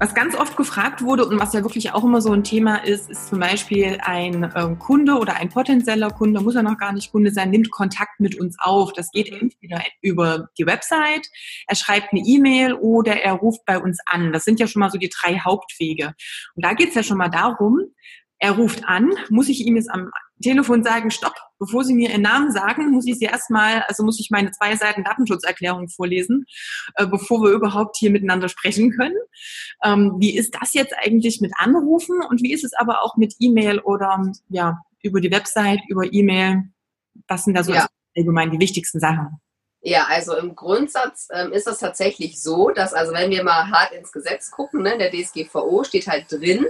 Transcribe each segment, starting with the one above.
was ganz oft gefragt wurde und was ja wirklich auch immer so ein Thema ist, ist zum Beispiel ein äh, Kunde oder ein potenzieller Kunde, muss ja noch gar nicht Kunde sein, nimmt Kontakt mit uns auf. Das geht entweder über die Website, er schreibt eine E-Mail oder er ruft bei uns an. Das sind ja schon mal so die drei Hauptwege. Und da geht es ja schon mal darum, er ruft an, muss ich ihm jetzt am Telefon sagen, stopp, bevor Sie mir Ihren Namen sagen, muss ich Sie erstmal, also muss ich meine zwei Seiten Datenschutzerklärung vorlesen, äh, bevor wir überhaupt hier miteinander sprechen können. Ähm, wie ist das jetzt eigentlich mit Anrufen und wie ist es aber auch mit E-Mail oder ja, über die Website, über E-Mail? Was sind da so ja. allgemein die wichtigsten Sachen? Ja, also im Grundsatz ähm, ist das tatsächlich so, dass also wenn wir mal hart ins Gesetz gucken, ne, in der DSGVO steht halt drin,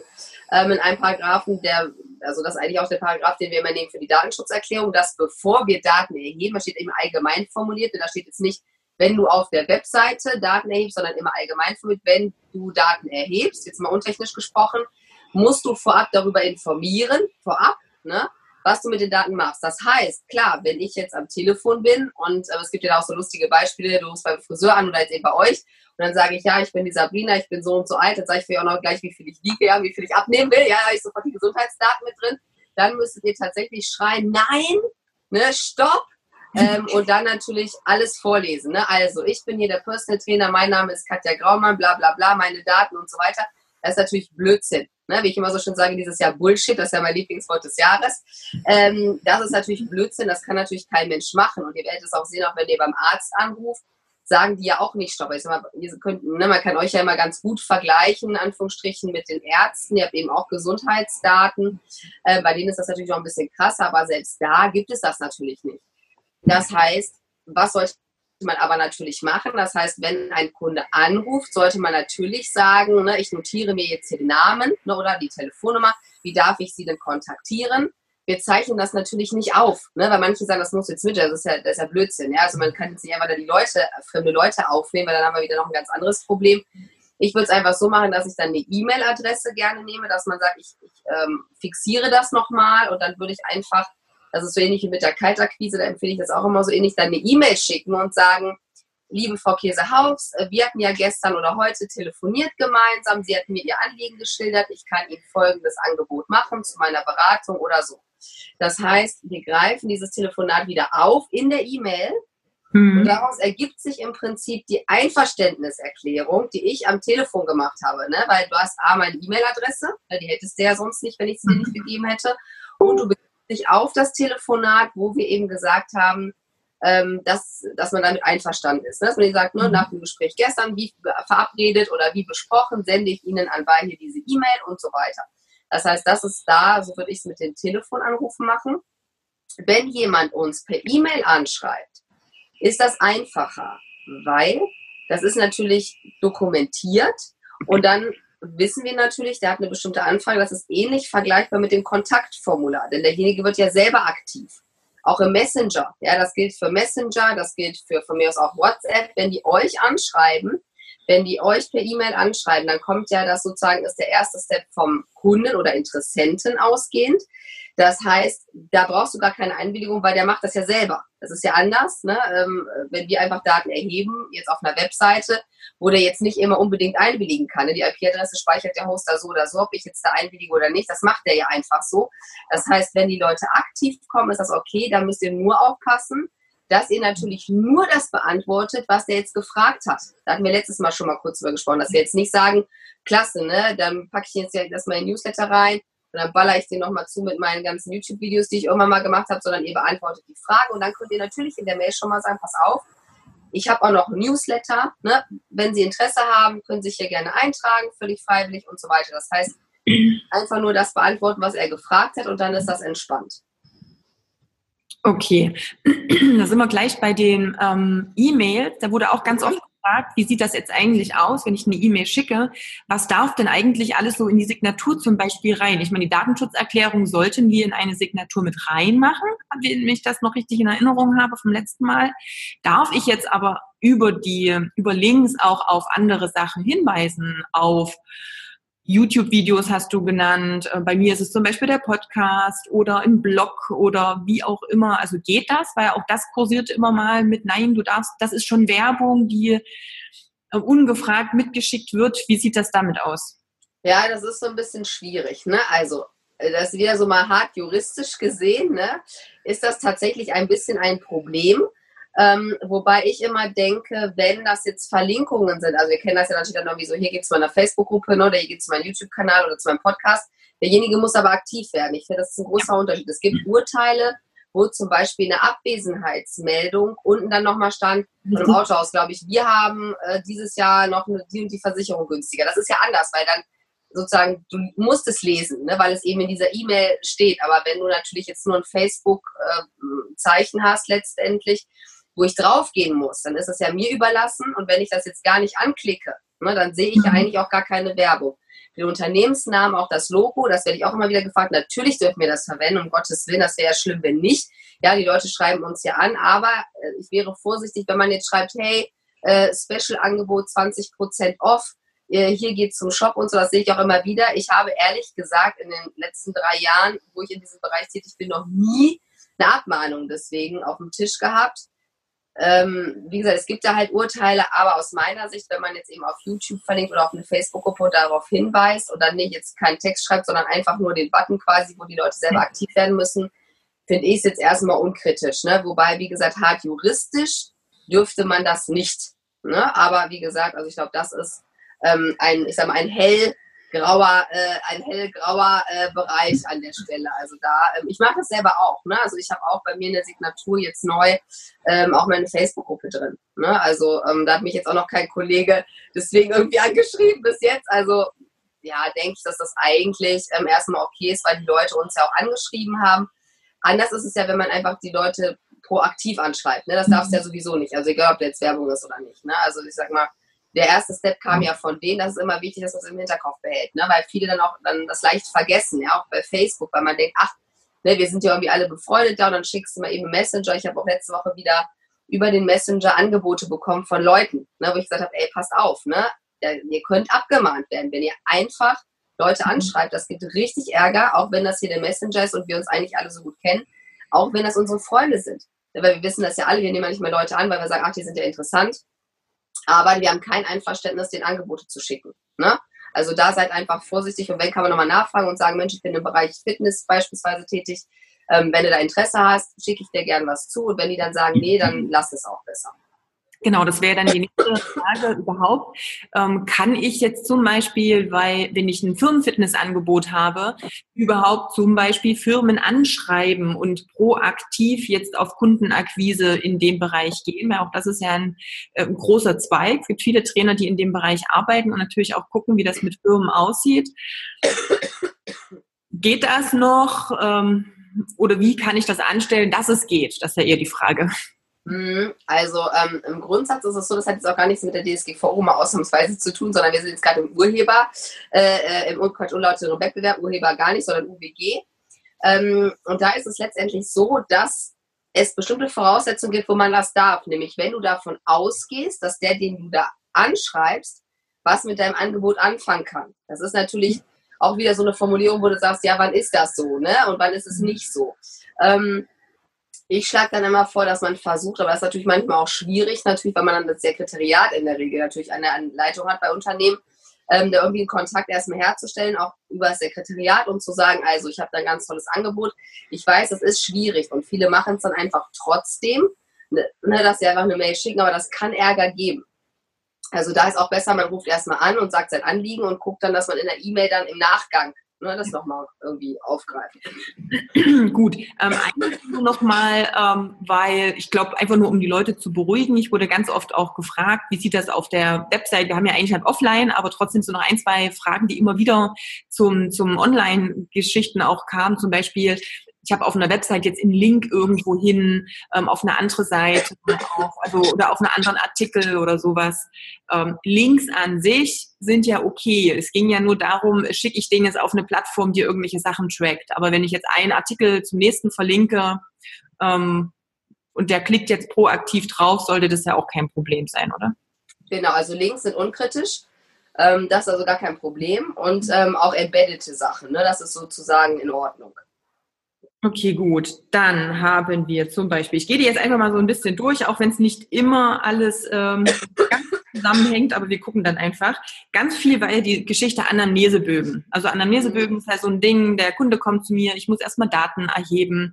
ähm, in einem Paragraphen, der, also das ist eigentlich auch der Paragraph, den wir immer nehmen für die Datenschutzerklärung, dass bevor wir Daten erheben, das steht eben allgemein formuliert, da steht jetzt nicht, wenn du auf der Webseite Daten erhebst, sondern immer allgemein formuliert, wenn du Daten erhebst, jetzt mal untechnisch gesprochen, musst du vorab darüber informieren, vorab, ne, was du mit den Daten machst. Das heißt, klar, wenn ich jetzt am Telefon bin und äh, es gibt ja auch so lustige Beispiele, du rufst beim Friseur an oder jetzt eben bei euch und dann sage ich, ja, ich bin die Sabrina, ich bin so und so alt, dann sage ich für auch noch gleich, wie viel ich wiege, ja, wie viel ich abnehmen will, ja, habe ich sofort die Gesundheitsdaten mit drin. Dann müsstet ihr tatsächlich schreien, nein, ne, stopp, ähm, und dann natürlich alles vorlesen. Ne? Also, ich bin hier der Personal Trainer, mein Name ist Katja Graumann, bla bla bla, meine Daten und so weiter. Das ist natürlich Blödsinn. Ne? Wie ich immer so schön sage, dieses Jahr Bullshit, das ist ja mein Lieblingswort des Jahres. Ähm, das ist natürlich Blödsinn, das kann natürlich kein Mensch machen. Und ihr werdet es auch sehen, auch wenn ihr beim Arzt anruft, sagen die ja auch nicht Stopp. Ich sag mal, ihr könnt, ne, man kann euch ja immer ganz gut vergleichen, Anführungsstrichen, mit den Ärzten. Ihr habt eben auch Gesundheitsdaten. Äh, bei denen ist das natürlich auch ein bisschen krasser, aber selbst da gibt es das natürlich nicht. Das heißt, was sollte man aber natürlich machen. Das heißt, wenn ein Kunde anruft, sollte man natürlich sagen, ne, ich notiere mir jetzt hier den Namen ne, oder die Telefonnummer. Wie darf ich Sie denn kontaktieren? Wir zeichnen das natürlich nicht auf, ne, weil manche sagen, das muss jetzt mit, das ist ja, das ist ja Blödsinn. Ja? Also man kann jetzt nicht einfach die Leute, fremde Leute aufnehmen, weil dann haben wir wieder noch ein ganz anderes Problem. Ich würde es einfach so machen, dass ich dann eine E-Mail-Adresse gerne nehme, dass man sagt, ich, ich ähm, fixiere das nochmal und dann würde ich einfach das ist so ähnlich wie mit der Kaltakquise, da empfehle ich das auch immer so ähnlich, dann eine E-Mail schicken und sagen, liebe Frau Käsehaus, äh, wir hatten ja gestern oder heute telefoniert gemeinsam, Sie hatten mir Ihr Anliegen geschildert, ich kann Ihnen folgendes Angebot machen zu meiner Beratung oder so. Das heißt, wir greifen dieses Telefonat wieder auf in der E-Mail mhm. und daraus ergibt sich im Prinzip die Einverständniserklärung, die ich am Telefon gemacht habe, ne? weil du hast A, meine E-Mail-Adresse, die hättest du ja sonst nicht, wenn ich sie dir nicht gegeben hätte, und du bist sich auf das Telefonat, wo wir eben gesagt haben, ähm, dass, dass man damit einverstanden ist. Ne? Dass man sagt, ne, mhm. nach dem Gespräch gestern, wie verabredet oder wie besprochen, sende ich Ihnen an hier diese E-Mail und so weiter. Das heißt, das ist da, so würde ich es mit den Telefonanrufen machen. Wenn jemand uns per E-Mail anschreibt, ist das einfacher, weil das ist natürlich dokumentiert und dann wissen wir natürlich, der hat eine bestimmte Anfrage, das ist ähnlich vergleichbar mit dem Kontaktformular, denn derjenige wird ja selber aktiv. Auch im Messenger, ja, das gilt für Messenger, das gilt für von mir aus auch WhatsApp, wenn die euch anschreiben, wenn die euch per E-Mail anschreiben, dann kommt ja das sozusagen, ist der erste Step vom Kunden oder Interessenten ausgehend. Das heißt, da brauchst du gar keine Einwilligung, weil der macht das ja selber. Das ist ja anders, ne? ähm, wenn wir einfach Daten erheben, jetzt auf einer Webseite, wo der jetzt nicht immer unbedingt einwilligen kann. Ne? Die IP-Adresse speichert der Hoster so oder so, ob ich jetzt da einwillige oder nicht, das macht der ja einfach so. Das heißt, wenn die Leute aktiv kommen, ist das okay, da müsst ihr nur aufpassen, dass ihr natürlich nur das beantwortet, was der jetzt gefragt hat. Da hatten wir letztes Mal schon mal kurz drüber gesprochen, dass wir jetzt nicht sagen, klasse, ne, dann packe ich jetzt ja das mal in Newsletter rein und dann baller ich den nochmal zu mit meinen ganzen YouTube-Videos, die ich irgendwann mal gemacht habe, sondern ihr beantwortet die Frage und dann könnt ihr natürlich in der Mail schon mal sagen, pass auf, ich habe auch noch ein Newsletter. Ne? Wenn Sie Interesse haben, können Sie sich hier gerne eintragen, völlig freiwillig und so weiter. Das heißt, einfach nur das beantworten, was er gefragt hat und dann ist das entspannt. Okay, da sind wir gleich bei den ähm, E-Mails. Da wurde auch ganz oft gefragt, wie sieht das jetzt eigentlich aus, wenn ich eine E-Mail schicke? Was darf denn eigentlich alles so in die Signatur zum Beispiel rein? Ich meine, die Datenschutzerklärung sollten wir in eine Signatur mit reinmachen, wenn ich das noch richtig in Erinnerung habe vom letzten Mal. Darf ich jetzt aber über die, über Links auch auf andere Sachen hinweisen, auf YouTube-Videos hast du genannt. Äh, bei mir ist es zum Beispiel der Podcast oder ein Blog oder wie auch immer. Also geht das? Weil auch das kursiert immer mal mit Nein, du darfst, das ist schon Werbung, die äh, ungefragt mitgeschickt wird. Wie sieht das damit aus? Ja, das ist so ein bisschen schwierig. Ne? Also, äh, das ist wieder so mal hart juristisch gesehen, ne? ist das tatsächlich ein bisschen ein Problem ähm, wobei ich immer denke, wenn das jetzt Verlinkungen sind, also wir kennen das ja natürlich dann irgendwie so, hier geht es zu meiner Facebook-Gruppe ne, oder hier geht es zu meinem YouTube-Kanal oder zu meinem Podcast. Derjenige muss aber aktiv werden. Ich finde, das ist ein großer Unterschied. Es gibt Urteile, wo zum Beispiel eine Abwesenheitsmeldung unten dann nochmal stand, von einem Autohaus, glaube ich, wir haben äh, dieses Jahr noch eine, die und die Versicherung günstiger. Das ist ja anders, weil dann sozusagen, du musst es lesen, ne, weil es eben in dieser E-Mail steht. Aber wenn du natürlich jetzt nur ein Facebook-Zeichen äh, hast letztendlich, wo ich draufgehen muss, dann ist es ja mir überlassen. Und wenn ich das jetzt gar nicht anklicke, ne, dann sehe ich ja mhm. eigentlich auch gar keine Werbung. Den Unternehmensnamen, auch das Logo, das werde ich auch immer wieder gefragt. Natürlich dürfen wir das verwenden, um Gottes Willen, das wäre ja schlimm, wenn nicht. Ja, die Leute schreiben uns ja an, aber äh, ich wäre vorsichtig, wenn man jetzt schreibt, hey, äh, Special-Angebot 20% off, äh, hier geht es zum Shop und so, das sehe ich auch immer wieder. Ich habe ehrlich gesagt in den letzten drei Jahren, wo ich in diesem Bereich tätig bin, noch nie eine Abmahnung deswegen auf dem Tisch gehabt. Ähm, wie gesagt, es gibt da halt Urteile, aber aus meiner Sicht, wenn man jetzt eben auf YouTube verlinkt oder auf eine Facebook-Gruppe darauf hinweist und dann nicht jetzt keinen Text schreibt, sondern einfach nur den Button quasi, wo die Leute selber aktiv werden müssen, finde ich es jetzt erstmal unkritisch. Ne? Wobei, wie gesagt, hart juristisch dürfte man das nicht. Ne? Aber wie gesagt, also ich glaube, das ist ähm, ein, ich sag mal, ein hell grauer, äh, ein hellgrauer äh, Bereich an der Stelle. Also da, ähm, ich mache das selber auch. Ne? Also ich habe auch bei mir in der Signatur jetzt neu ähm, auch meine Facebook-Gruppe drin. Ne? Also ähm, da hat mich jetzt auch noch kein Kollege deswegen irgendwie angeschrieben bis jetzt. Also ja, denke ich, dass das eigentlich ähm, erstmal okay ist, weil die Leute uns ja auch angeschrieben haben. Anders ist es ja, wenn man einfach die Leute proaktiv anschreibt. Ne? Das darfst du ja mhm. sowieso nicht. Also egal, ob da jetzt Werbung ist oder nicht. Ne? Also ich sag mal, der erste Step kam ja von denen, das ist immer wichtig, dass man es im Hinterkopf behält, ne? weil viele dann auch dann das leicht vergessen, ja, auch bei Facebook, weil man denkt, ach, ne, wir sind ja irgendwie alle befreundet da und dann schickst du mal eben Messenger. Ich habe auch letzte Woche wieder über den Messenger Angebote bekommen von Leuten, ne, wo ich gesagt habe, ey, passt auf, ne? ihr könnt abgemahnt werden, wenn ihr einfach Leute mhm. anschreibt. Das gibt richtig Ärger, auch wenn das hier der Messenger ist und wir uns eigentlich alle so gut kennen, auch wenn das unsere Freunde sind. Weil wir wissen das ja alle, wir nehmen ja nicht mehr Leute an, weil wir sagen, ach, die sind ja interessant aber wir haben kein Einverständnis, den Angebote zu schicken. Ne? Also da seid einfach vorsichtig und wenn kann man nochmal nachfragen und sagen, Mensch, ich bin im Bereich Fitness beispielsweise tätig. Ähm, wenn du da Interesse hast, schicke ich dir gern was zu und wenn die dann sagen, nee, dann lass es auch besser. Genau, das wäre dann die nächste Frage überhaupt. Ähm, kann ich jetzt zum Beispiel, weil wenn ich ein Firmenfitnessangebot habe, überhaupt zum Beispiel Firmen anschreiben und proaktiv jetzt auf Kundenakquise in dem Bereich gehen? Weil auch das ist ja ein, äh, ein großer Zweig. Es gibt viele Trainer, die in dem Bereich arbeiten und natürlich auch gucken, wie das mit Firmen aussieht. Geht das noch? Ähm, oder wie kann ich das anstellen, dass es geht? Das ist ja eher die Frage. Mhm. Also ähm, im Grundsatz ist es so, das hat jetzt auch gar nichts mit der DSGVO mal ausnahmsweise zu tun, sondern wir sind jetzt gerade im Urheber, äh, äh im unlauteren Wettbewerb, Urheber gar nicht, sondern UWG. Ähm, und da ist es letztendlich so, dass es bestimmte Voraussetzungen gibt, wo man das darf. Nämlich, wenn du davon ausgehst, dass der, den du da anschreibst, was mit deinem Angebot anfangen kann. Das ist natürlich auch wieder so eine Formulierung, wo du sagst, ja, wann ist das so, ne? Und wann ist es nicht so? Ähm, ich schlage dann immer vor, dass man versucht, aber das ist natürlich manchmal auch schwierig, natürlich, weil man dann das Sekretariat in der Regel natürlich eine Leitung hat bei Unternehmen, ähm, da irgendwie einen Kontakt erstmal herzustellen, auch über das Sekretariat und zu sagen, also ich habe da ein ganz tolles Angebot. Ich weiß, es ist schwierig und viele machen es dann einfach trotzdem, ne, ne, dass sie einfach eine Mail schicken, aber das kann Ärger geben. Also da ist auch besser, man ruft erstmal an und sagt sein Anliegen und guckt dann, dass man in der E-Mail dann im Nachgang ne, das nochmal irgendwie aufgreifen. Gut, ähm, eigentlich nur nochmal, ähm, weil ich glaube, einfach nur um die Leute zu beruhigen, ich wurde ganz oft auch gefragt, wie sieht das auf der Website, wir haben ja eigentlich halt offline, aber trotzdem so noch ein, zwei Fragen, die immer wieder zum, zum Online-Geschichten auch kamen, zum Beispiel, ich habe auf einer Website jetzt einen Link irgendwo hin, ähm, auf eine andere Seite, auf, also oder auf einen anderen Artikel oder sowas. Ähm, Links an sich sind ja okay. Es ging ja nur darum, schicke ich den jetzt auf eine Plattform, die irgendwelche Sachen trackt. Aber wenn ich jetzt einen Artikel zum nächsten verlinke ähm, und der klickt jetzt proaktiv drauf, sollte das ja auch kein Problem sein, oder? Genau, also Links sind unkritisch. Ähm, das ist also gar kein Problem. Und ähm, auch embeddete Sachen, ne? das ist sozusagen in Ordnung. Okay, gut. Dann haben wir zum Beispiel, ich gehe die jetzt einfach mal so ein bisschen durch, auch wenn es nicht immer alles ähm, ganz zusammenhängt, aber wir gucken dann einfach. Ganz viel war ja die Geschichte Anamnesebögen. Also Anamnesebögen ist halt so ein Ding, der Kunde kommt zu mir, ich muss erstmal Daten erheben.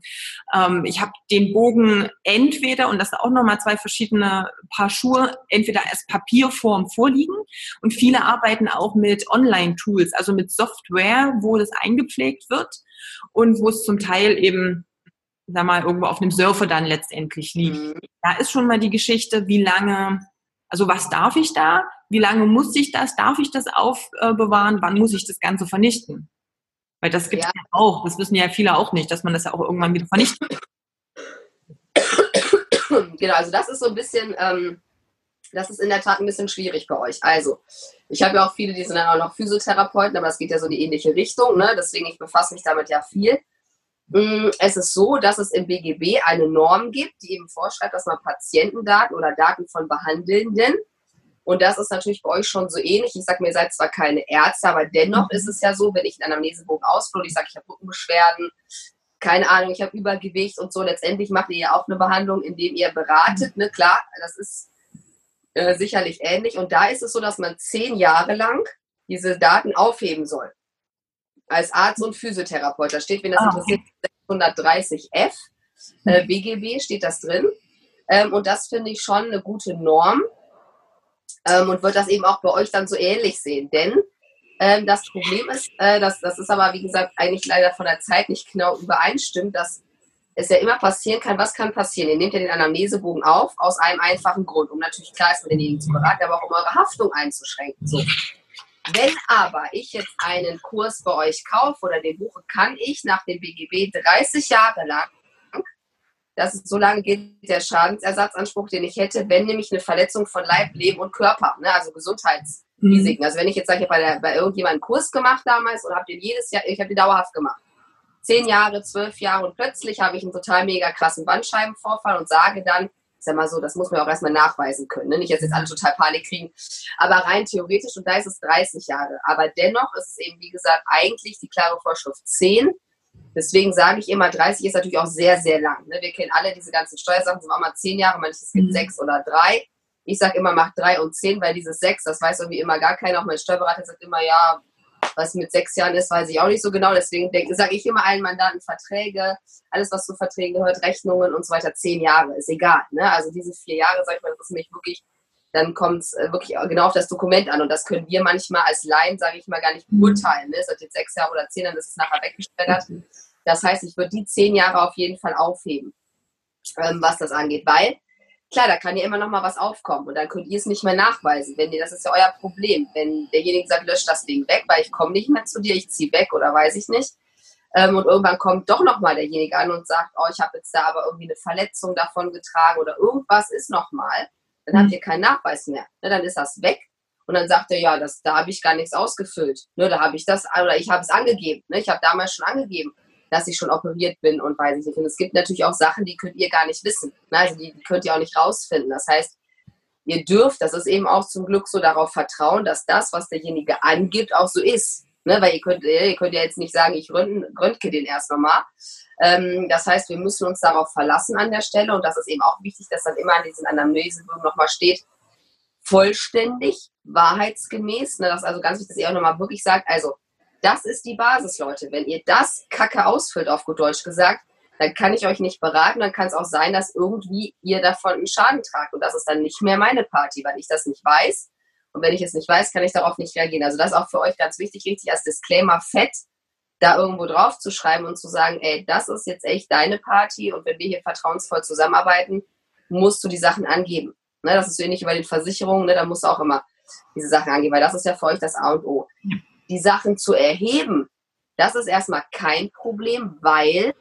Ähm, ich habe den Bogen entweder, und das sind auch nochmal zwei verschiedene Paar Schuhe, entweder als Papierform vorliegen und viele arbeiten auch mit Online-Tools, also mit Software, wo das eingepflegt wird und wo es zum Teil eben sag mal, irgendwo auf einem Surfer dann letztendlich liegt. Mhm. Da ist schon mal die Geschichte, wie lange, also was darf ich da? Wie lange muss ich das? Darf ich das aufbewahren? Wann muss ich das Ganze vernichten? Weil das gibt es ja. ja auch, das wissen ja viele auch nicht, dass man das ja auch irgendwann wieder vernichtet. Genau, also das ist so ein bisschen, ähm, das ist in der Tat ein bisschen schwierig bei euch. Also, ich habe ja auch viele, die sind dann auch noch Physiotherapeuten, aber es geht ja so in die ähnliche Richtung, ne? deswegen ich befasse mich damit ja viel. Mm, es ist so, dass es im BGB eine Norm gibt, die eben vorschreibt, dass man Patientendaten oder Daten von Behandelnden, und das ist natürlich bei euch schon so ähnlich. Ich sage mir, ihr seid zwar keine Ärzte, aber dennoch ist es ja so, wenn ich einen Anamnesebogen ausfülle, ich sage, ich habe Rückenbeschwerden, keine Ahnung, ich habe Übergewicht und so, letztendlich macht ihr ja auch eine Behandlung, indem ihr beratet. Ne? Klar, das ist äh, sicherlich ähnlich. Und da ist es so, dass man zehn Jahre lang diese Daten aufheben soll. Als Arzt und Physiotherapeut. Da steht, wenn das ah, interessiert, 630f äh, BGB steht das drin. Ähm, und das finde ich schon eine gute Norm ähm, und wird das eben auch bei euch dann so ähnlich sehen. Denn ähm, das Problem ist, äh, dass, das ist aber, wie gesagt, eigentlich leider von der Zeit nicht genau übereinstimmt, dass es ja immer passieren kann, was kann passieren? Ihr nehmt ja den Anamnesebogen auf, aus einem einfachen Grund, um natürlich klar ist, mit denjenigen zu beraten, aber auch um eure Haftung einzuschränken. So. Wenn aber ich jetzt einen Kurs bei euch kaufe oder den buche, kann ich nach dem BGB 30 Jahre lang, das ist, so lange gilt der Schadensersatzanspruch, den ich hätte, wenn nämlich eine Verletzung von Leib, Leben und Körper, ne, also Gesundheitsrisiken. Mhm. Also wenn ich jetzt sage, ich habe bei, bei irgendjemandem einen Kurs gemacht damals und habe den jedes Jahr, ich habe den dauerhaft gemacht zehn Jahre, zwölf Jahre und plötzlich habe ich einen total mega krassen Bandscheibenvorfall und sage dann, ist ja mal so, das muss man auch erstmal nachweisen können. Ne? Nicht jetzt, jetzt alle total Panik kriegen, aber rein theoretisch, und da ist es 30 Jahre. Aber dennoch ist es eben, wie gesagt, eigentlich die klare Vorschrift 10. Deswegen sage ich immer, 30 ist natürlich auch sehr, sehr lang. Ne? Wir kennen alle diese ganzen Steuersachen, sind auch mal 10 Jahre, manches gibt mhm. 6 oder 3. Ich sage immer, mach 3 und 10, weil dieses 6, das weiß irgendwie immer gar keiner. Auch mein Steuerberater sagt immer, ja, was mit sechs Jahren ist, weiß ich auch nicht so genau. Deswegen sage ich immer allen Mandanten Verträge, alles, was zu Verträgen gehört, Rechnungen und so weiter, zehn Jahre, ist egal. Ne? Also diese vier Jahre, sag ich mal, das ist nämlich wirklich, dann kommt es äh, wirklich genau auf das Dokument an. Und das können wir manchmal als Laien, sage ich mal, gar nicht beurteilen. Ne? Ist das jetzt sechs Jahre oder zehn, dann ist es nachher weggesperrt. Das heißt, ich würde die zehn Jahre auf jeden Fall aufheben, ähm, was das angeht, weil klar, da kann ja immer noch mal was aufkommen und dann könnt ihr es nicht mehr nachweisen. Wenn ihr, das ist ja euer Problem. Wenn derjenige sagt, lösch das Ding weg, weil ich komme nicht mehr zu dir, ich ziehe weg oder weiß ich nicht. Ähm, und irgendwann kommt doch noch mal derjenige an und sagt, oh, ich habe jetzt da aber irgendwie eine Verletzung davon getragen oder irgendwas ist noch mal, dann mhm. habt ihr keinen Nachweis mehr. Ne, dann ist das weg und dann sagt er, ja, das, da habe ich gar nichts ausgefüllt. Ne, da habe ich das, oder ich habe es angegeben. Ne, ich habe damals schon angegeben dass ich schon operiert bin und weiß ich nicht. Und es gibt natürlich auch Sachen, die könnt ihr gar nicht wissen. Ne? Also die, könnt ihr auch nicht rausfinden. Das heißt, ihr dürft, das ist eben auch zum Glück so darauf vertrauen, dass das, was derjenige angibt, auch so ist. Ne? Weil ihr könnt, ihr könnt ja jetzt nicht sagen, ich röntge den erst nochmal. Ähm, das heißt, wir müssen uns darauf verlassen an der Stelle und das ist eben auch wichtig, dass dann immer an diesen Anamnesebögen nochmal steht, vollständig, wahrheitsgemäß. Ne? Das ist also ganz wichtig, dass ihr auch nochmal wirklich sagt, also das ist die Basis, Leute. Wenn ihr das Kacke ausfüllt, auf gut Deutsch gesagt, dann kann ich euch nicht beraten. Dann kann es auch sein, dass irgendwie ihr davon einen Schaden tragt. Und das ist dann nicht mehr meine Party, weil ich das nicht weiß. Und wenn ich es nicht weiß, kann ich darauf nicht reagieren. Also das ist auch für euch ganz wichtig, richtig als Disclaimer fett, da irgendwo drauf zu schreiben und zu sagen, ey, das ist jetzt echt deine Party und wenn wir hier vertrauensvoll zusammenarbeiten, musst du die Sachen angeben. Ne, das ist so ähnlich wie bei den Versicherungen, ne, da musst du auch immer diese Sachen angeben, weil das ist ja für euch das A und O die Sachen zu erheben, das ist erstmal kein Problem, weil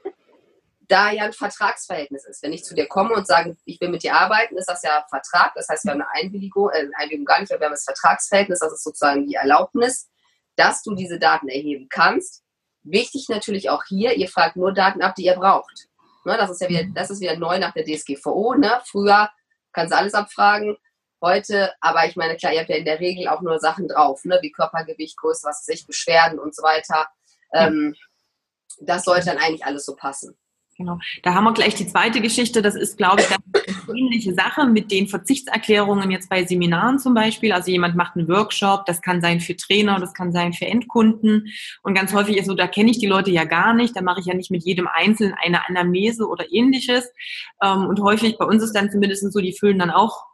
da ja ein Vertragsverhältnis ist. Wenn ich zu dir komme und sage, ich will mit dir arbeiten, ist das ja Vertrag. Das heißt, wir haben eine Einwilligung, äh, Einwilligung gar nicht, aber wir haben das Vertragsverhältnis, das ist sozusagen die Erlaubnis, dass du diese Daten erheben kannst. Wichtig natürlich auch hier, ihr fragt nur Daten ab, die ihr braucht. Ne, das ist ja wieder, das ist wieder neu nach der DSGVO. Ne? Früher kannst du alles abfragen, heute, aber ich meine, klar, ihr habt ja in der Regel auch nur Sachen drauf, ne? wie Körpergewicht, Größe, was sich Beschwerden und so weiter. Ähm, das sollte dann eigentlich alles so passen. Genau. Da haben wir gleich die zweite Geschichte. Das ist, glaube ich, eine ähnliche Sache mit den Verzichtserklärungen jetzt bei Seminaren zum Beispiel. Also jemand macht einen Workshop, das kann sein für Trainer, das kann sein für Endkunden. Und ganz häufig ist so, da kenne ich die Leute ja gar nicht. Da mache ich ja nicht mit jedem Einzelnen eine Anamnese oder ähnliches. Ähm, und häufig bei uns ist dann zumindest so, die füllen dann auch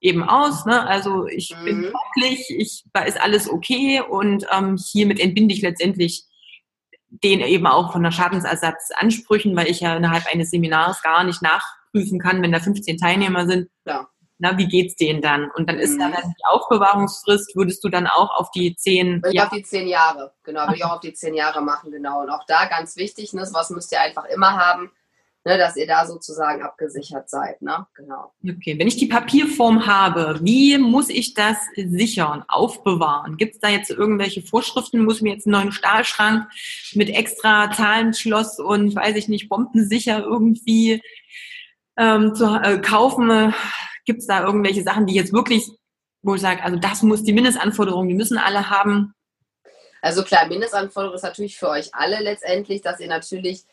eben aus. Ne? Also ich mhm. bin tauglich, ich, da ist alles okay und ähm, hiermit entbinde ich letztendlich den eben auch von der Schadensersatzansprüchen, weil ich ja innerhalb eines Seminars gar nicht nachprüfen kann, wenn da 15 Teilnehmer sind. Ja. Na, wie geht's denen dann? Und dann ist mhm. dann die Aufbewahrungsfrist, würdest du dann auch auf die zehn Jahre? auf die zehn Jahre, genau, würde ich auch auf die zehn Jahre machen, genau. Und auch da ganz wichtig, ne, was müsst ihr einfach immer haben, ne, dass ihr da sozusagen abgesichert seid. Ne? Genau. Okay, wenn ich die Papierform habe, wie muss ich das sichern, aufbewahren? Gibt es da jetzt irgendwelche Vorschriften? Muss ich mir jetzt einen neuen Stahlschrank mit extra Zahlenschloss und weiß ich nicht, bombensicher irgendwie ähm, zu äh, kaufen? Gibt es da irgendwelche Sachen, die jetzt wirklich, wo ich sage, also das muss die Mindestanforderungen, die müssen alle haben? Also klar, Mindestanforderung ist natürlich für euch alle letztendlich, dass ihr natürlich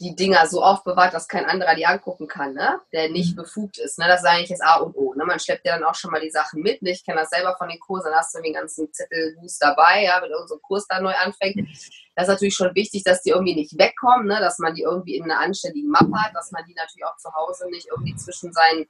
die Dinger so aufbewahrt, dass kein anderer die angucken kann, ne? der nicht mhm. befugt ist. Ne? Das ist eigentlich das A und O. Ne? Man schleppt ja dann auch schon mal die Sachen mit. Ne? Ich kenne das selber von den Kursen, dann hast du den ganzen Zettelbus dabei, ja, wenn irgendein Kurs da neu anfängt. Das ist natürlich schon wichtig, dass die irgendwie nicht wegkommen, ne? dass man die irgendwie in einer anständigen Mappe hat, dass man die natürlich auch zu Hause nicht irgendwie zwischen seinen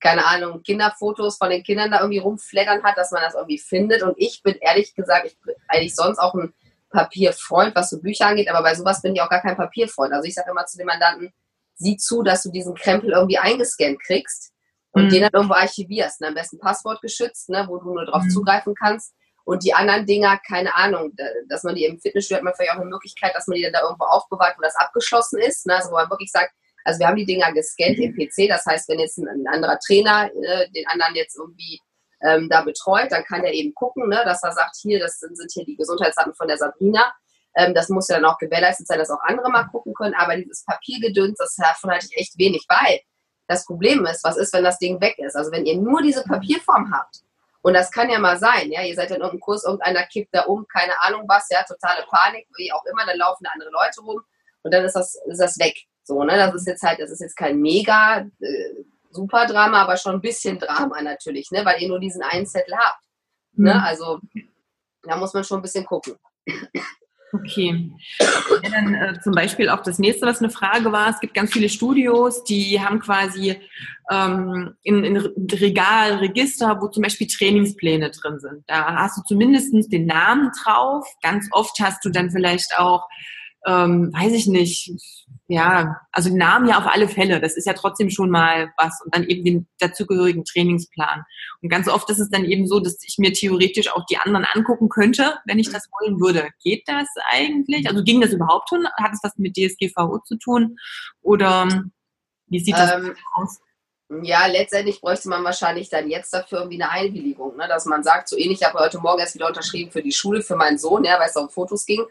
keine Ahnung, Kinderfotos von den Kindern da irgendwie rumfleddern hat, dass man das irgendwie findet. Und ich bin ehrlich gesagt, ich bin eigentlich sonst auch ein Papierfreund, was so Bücher angeht, aber bei sowas bin ich auch gar kein Papierfreund. Also ich sage immer zu den Mandanten, sieh zu, dass du diesen Krempel irgendwie eingescannt kriegst und mhm. den dann irgendwo archivierst. Ne? Am besten Passwort geschützt, ne? wo du nur drauf mhm. zugreifen kannst. Und die anderen Dinger, keine Ahnung, dass man die im Fitnessstudio hat man vielleicht auch eine Möglichkeit, dass man die dann da irgendwo aufbewahrt, wo das abgeschlossen ist. Ne? Also wo man wirklich sagt, also wir haben die Dinger gescannt im PC, das heißt, wenn jetzt ein, ein anderer Trainer äh, den anderen jetzt irgendwie ähm, da betreut, dann kann er eben gucken, ne, dass er sagt, hier, das sind, sind hier die Gesundheitsdaten von der Sabrina. Ähm, das muss ja dann auch gewährleistet sein, dass auch andere mal gucken können. Aber dieses Papiergedöns, das davon hatte ich echt wenig, weil das Problem ist, was ist, wenn das Ding weg ist? Also wenn ihr nur diese Papierform habt, und das kann ja mal sein, ja, ihr seid in irgendeinem Kurs, irgendeiner kippt da um, keine Ahnung was, ja, totale Panik, wie auch immer, dann laufen andere Leute rum und dann ist das, ist das weg. So, ne, das ist jetzt halt, das ist jetzt kein mega äh, super Drama, aber schon ein bisschen Drama natürlich, ne? weil ihr nur diesen einen Zettel habt. Ne? Mhm. Also da muss man schon ein bisschen gucken. Okay. Dann äh, zum Beispiel auch das nächste, was eine Frage war. Es gibt ganz viele Studios, die haben quasi ähm, in, in Regal, Register, wo zum Beispiel Trainingspläne drin sind. Da hast du zumindest den Namen drauf. Ganz oft hast du dann vielleicht auch ähm, weiß ich nicht, ja, also den Namen ja auf alle Fälle, das ist ja trotzdem schon mal was und dann eben den dazugehörigen Trainingsplan. Und ganz oft ist es dann eben so, dass ich mir theoretisch auch die anderen angucken könnte, wenn ich das wollen würde. Geht das eigentlich? Also ging das überhaupt schon? Hat es was mit DSGVO zu tun? Oder wie sieht das ähm, aus? Ja, letztendlich bräuchte man wahrscheinlich dann jetzt dafür irgendwie eine Einwilligung, ne? dass man sagt, so ähnlich, ich habe heute Morgen erst wieder unterschrieben für die Schule, für meinen Sohn, ja, weil es um Fotos ging,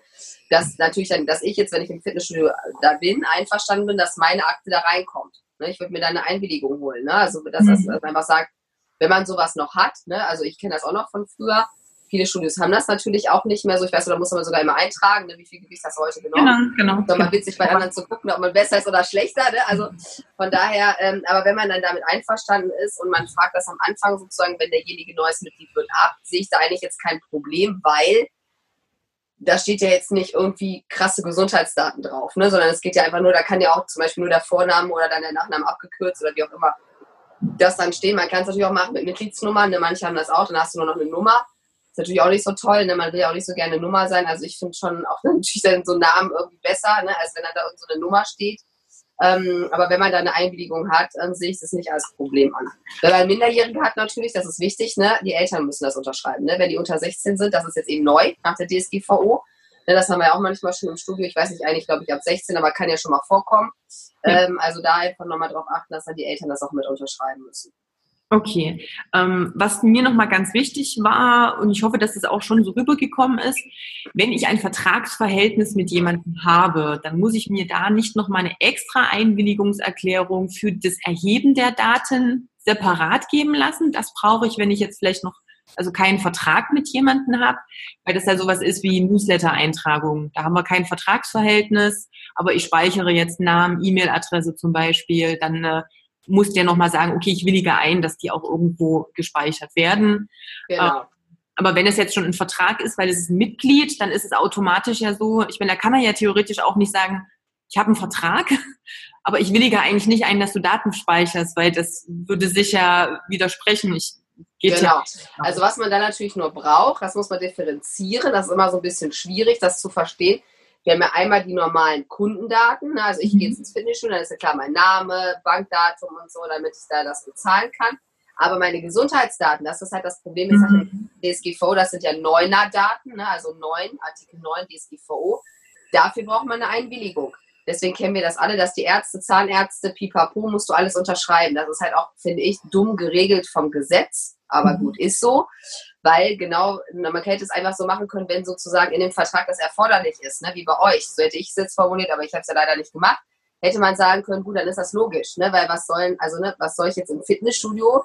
dass natürlich dann, dass ich jetzt, wenn ich im Fitnessstudio da bin, einverstanden bin, dass meine Akte da reinkommt. Ne? Ich würde mir dann eine Einwilligung holen, ne? also dass, mhm. das, einfach sagt, wenn man sowas noch hat, ne? also ich kenne das auch noch von früher, Viele Studios haben das natürlich auch nicht mehr so. Ich weiß, da muss man sogar immer eintragen, ne, wie viel Gewicht das heute genommen. Genau, genau. Dann mal witzig bei anderen zu gucken, ob man besser ist oder schlechter. Ne? Also von daher, ähm, aber wenn man dann damit einverstanden ist und man fragt das am Anfang sozusagen, wenn derjenige neues Mitglied wird, ab, sehe ich da eigentlich jetzt kein Problem, weil da steht ja jetzt nicht irgendwie krasse Gesundheitsdaten drauf, ne? sondern es geht ja einfach nur, da kann ja auch zum Beispiel nur der Vorname oder dann der Nachname abgekürzt oder wie auch immer das dann stehen. Man kann es natürlich auch machen mit Mitgliedsnummern, ne? manche haben das auch, dann hast du nur noch eine Nummer. Ist natürlich auch nicht so toll, ne? man will ja auch nicht so gerne Nummer sein. Also ich finde schon auch natürlich dann so Namen irgendwie besser, ne? als wenn da so eine Nummer steht. Ähm, aber wenn man da eine Einwilligung hat, ähm, sehe ich das nicht als Problem an. Wenn man Minderjährige hat natürlich, das ist wichtig, ne? die Eltern müssen das unterschreiben. Ne? Wenn die unter 16 sind, das ist jetzt eben neu nach der DSGVO. Ne, das haben wir ja auch manchmal schon im Studio. Ich weiß nicht, eigentlich glaube ich ab 16, aber kann ja schon mal vorkommen. Ähm, also da einfach nochmal drauf achten, dass dann die Eltern das auch mit unterschreiben müssen. Okay. Ähm, was mir nochmal ganz wichtig war, und ich hoffe, dass es auch schon so rübergekommen ist, wenn ich ein Vertragsverhältnis mit jemandem habe, dann muss ich mir da nicht nochmal eine extra Einwilligungserklärung für das Erheben der Daten separat geben lassen. Das brauche ich, wenn ich jetzt vielleicht noch also keinen Vertrag mit jemandem habe, weil das ja sowas ist wie Newsletter-Eintragung. Da haben wir kein Vertragsverhältnis, aber ich speichere jetzt Namen, E-Mail-Adresse zum Beispiel, dann äh, muss der nochmal sagen, okay, ich willige ein, dass die auch irgendwo gespeichert werden. Genau. Äh, aber wenn es jetzt schon ein Vertrag ist, weil es ist ein Mitglied, dann ist es automatisch ja so, ich meine, da kann er ja theoretisch auch nicht sagen, ich habe einen Vertrag, aber ich willige eigentlich nicht ein, dass du Daten speicherst, weil das würde sicher widersprechen. Ich, geht genau. Ja also was man da natürlich nur braucht, das muss man differenzieren. Das ist immer so ein bisschen schwierig, das zu verstehen. Wir haben ja einmal die normalen Kundendaten. Ne? Also ich mhm. gehe jetzt ins Fitnessstudio, dann ist ja klar mein Name, Bankdatum und so, damit ich da das bezahlen kann. Aber meine Gesundheitsdaten, das ist halt das Problem ist halt mhm. DSGVO, das sind ja Neuner-Daten, ne? also 9, Artikel 9 DSGVO. Dafür braucht man eine Einwilligung. Deswegen kennen wir das alle, dass die Ärzte, Zahnärzte, pipapo, musst du alles unterschreiben. Das ist halt auch, finde ich, dumm geregelt vom Gesetz, aber mhm. gut, ist so weil genau, man hätte es einfach so machen können, wenn sozusagen in dem Vertrag das erforderlich ist, ne? wie bei euch. So hätte ich es jetzt formuliert, aber ich habe es ja leider nicht gemacht. Hätte man sagen können, gut, dann ist das logisch, ne? weil was sollen, also ne, was soll ich jetzt im Fitnessstudio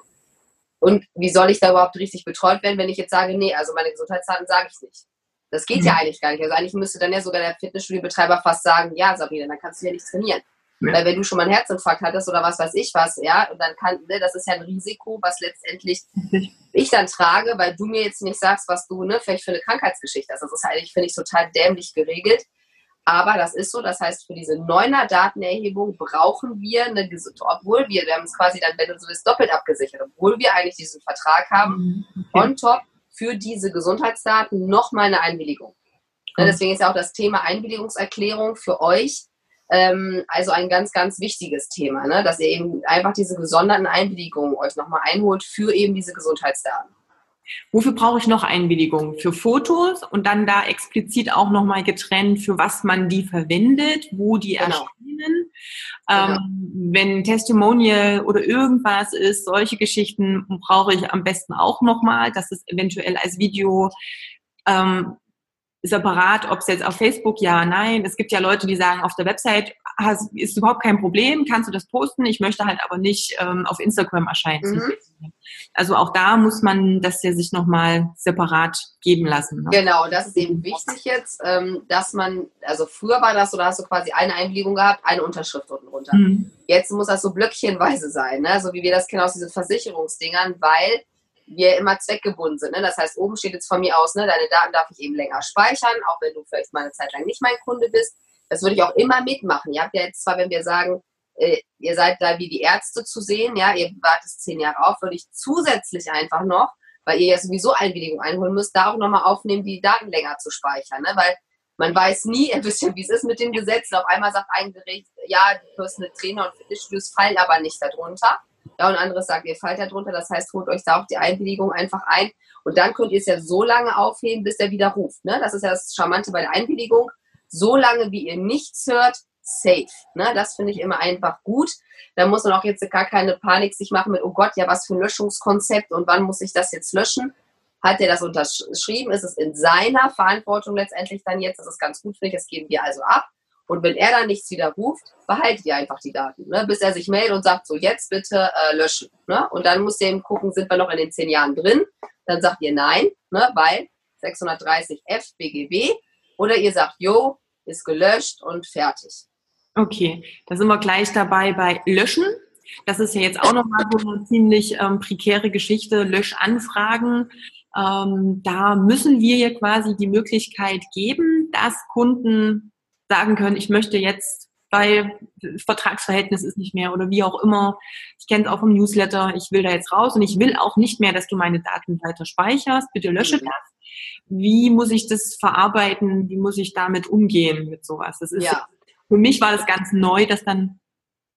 und wie soll ich da überhaupt richtig betreut werden, wenn ich jetzt sage, nee, also meine Gesundheitsdaten sage ich nicht. Das geht mhm. ja eigentlich gar nicht. Also eigentlich müsste dann ja sogar der Fitnessstudiobetreiber fast sagen, ja, Sabine, dann kannst du ja nicht trainieren. Ja. Weil wenn du schon mal einen Herzinfarkt hattest oder was weiß ich was, ja, und dann kann, ne, das ist ja ein Risiko, was letztendlich ich dann trage, weil du mir jetzt nicht sagst, was du, ne, vielleicht für eine Krankheitsgeschichte hast. Das ist eigentlich, finde ich, total dämlich geregelt. Aber das ist so, das heißt, für diese neuner Datenerhebung brauchen wir eine, obwohl wir, wir haben es quasi dann, wenn du so bist, doppelt abgesichert, obwohl wir eigentlich diesen Vertrag haben, mhm. okay. on top für diese Gesundheitsdaten nochmal eine Einwilligung. Okay. Deswegen ist ja auch das Thema Einwilligungserklärung für euch ähm, also ein ganz, ganz wichtiges Thema, ne? dass ihr eben einfach diese gesonderten Einwilligungen euch nochmal einholt für eben diese Gesundheitsdaten. Wofür brauche ich noch Einwilligungen? Für Fotos und dann da explizit auch nochmal getrennt, für was man die verwendet, wo die genau. erscheinen. Genau. Ähm, wenn Testimonial oder irgendwas ist, solche Geschichten brauche ich am besten auch nochmal, dass es eventuell als Video ähm, separat, ob es jetzt auf Facebook, ja, nein. Es gibt ja Leute, die sagen, auf der Website hast, ist überhaupt kein Problem, kannst du das posten. Ich möchte halt aber nicht ähm, auf Instagram erscheinen. Mhm. Also auch da muss man das ja sich nochmal separat geben lassen. Ne? Genau, das ist eben wichtig jetzt, ähm, dass man, also früher war das so, da hast du quasi eine Einwilligung gehabt, eine Unterschrift unten runter. Mhm. Jetzt muss das so blöckchenweise sein, ne? so wie wir das kennen aus diesen Versicherungsdingern, weil wir immer zweckgebunden sind. Ne? Das heißt, oben steht jetzt von mir aus, ne, deine Daten darf ich eben länger speichern, auch wenn du vielleicht mal eine Zeit lang nicht mein Kunde bist. Das würde ich auch immer mitmachen. Ihr habt ja jetzt zwar, wenn wir sagen, äh, ihr seid da wie die Ärzte zu sehen, ja, ihr wartet zehn Jahre auf, würde ich zusätzlich einfach noch, weil ihr ja sowieso Einwilligung einholen müsst, da auch nochmal aufnehmen, die Daten länger zu speichern. Ne? Weil man weiß nie, ein bisschen, wie es ist mit den Gesetzen. Auf einmal sagt ein Gericht, ja, die Personal Trainer und Fitnessstudios fallen aber nicht darunter. Ja, und anderes sagt, ihr fallt da drunter. Das heißt, holt euch da auch die Einwilligung einfach ein. Und dann könnt ihr es ja so lange aufheben, bis er wieder ruft. Ne? Das ist ja das Charmante bei der Einwilligung. So lange, wie ihr nichts hört, safe. Ne? Das finde ich immer einfach gut. Da muss man auch jetzt gar keine Panik sich machen mit, oh Gott, ja, was für ein Löschungskonzept und wann muss ich das jetzt löschen? Hat er das unterschrieben? Ist es in seiner Verantwortung letztendlich dann jetzt? Das ist ganz gut, finde ich. Das geben wir also ab. Und wenn er dann nichts wieder ruft, behaltet ihr einfach die Daten, ne? bis er sich meldet und sagt, so jetzt bitte äh, löschen. Ne? Und dann muss ihr eben gucken, sind wir noch in den zehn Jahren drin? Dann sagt ihr nein, ne? weil 630 F BGB. Oder ihr sagt, jo, ist gelöscht und fertig. Okay, da sind wir gleich dabei bei Löschen. Das ist ja jetzt auch nochmal so eine ziemlich ähm, prekäre Geschichte, Löschanfragen. Ähm, da müssen wir ja quasi die Möglichkeit geben, dass Kunden sagen können, ich möchte jetzt, weil Vertragsverhältnis ist nicht mehr oder wie auch immer. Ich kenne es auch vom Newsletter, ich will da jetzt raus und ich will auch nicht mehr, dass du meine Daten weiter speicherst. Bitte lösche mhm. das. Wie muss ich das verarbeiten? Wie muss ich damit umgehen mit sowas? Das ist ja. für mich war das ganz neu, dass dann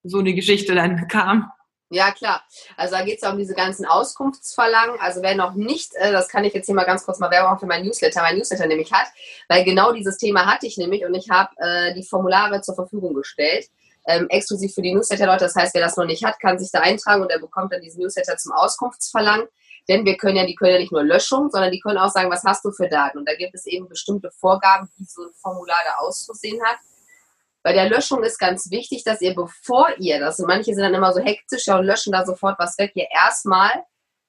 so eine Geschichte dann kam. Ja, klar. Also da geht es ja um diese ganzen Auskunftsverlangen. Also wer noch nicht, äh, das kann ich jetzt hier mal ganz kurz mal Werbung für mein Newsletter, mein Newsletter nämlich hat, weil genau dieses Thema hatte ich nämlich und ich habe äh, die Formulare zur Verfügung gestellt, ähm, exklusiv für die Newsletter-Leute. Das heißt, wer das noch nicht hat, kann sich da eintragen und er bekommt dann diesen Newsletter zum Auskunftsverlangen. Denn wir können ja, die können ja nicht nur Löschung, sondern die können auch sagen, was hast du für Daten? Und da gibt es eben bestimmte Vorgaben, wie so ein Formular da auszusehen hat. Bei der Löschung ist ganz wichtig, dass ihr, bevor ihr das, und manche sind dann immer so hektisch und löschen da sofort was weg, ihr erstmal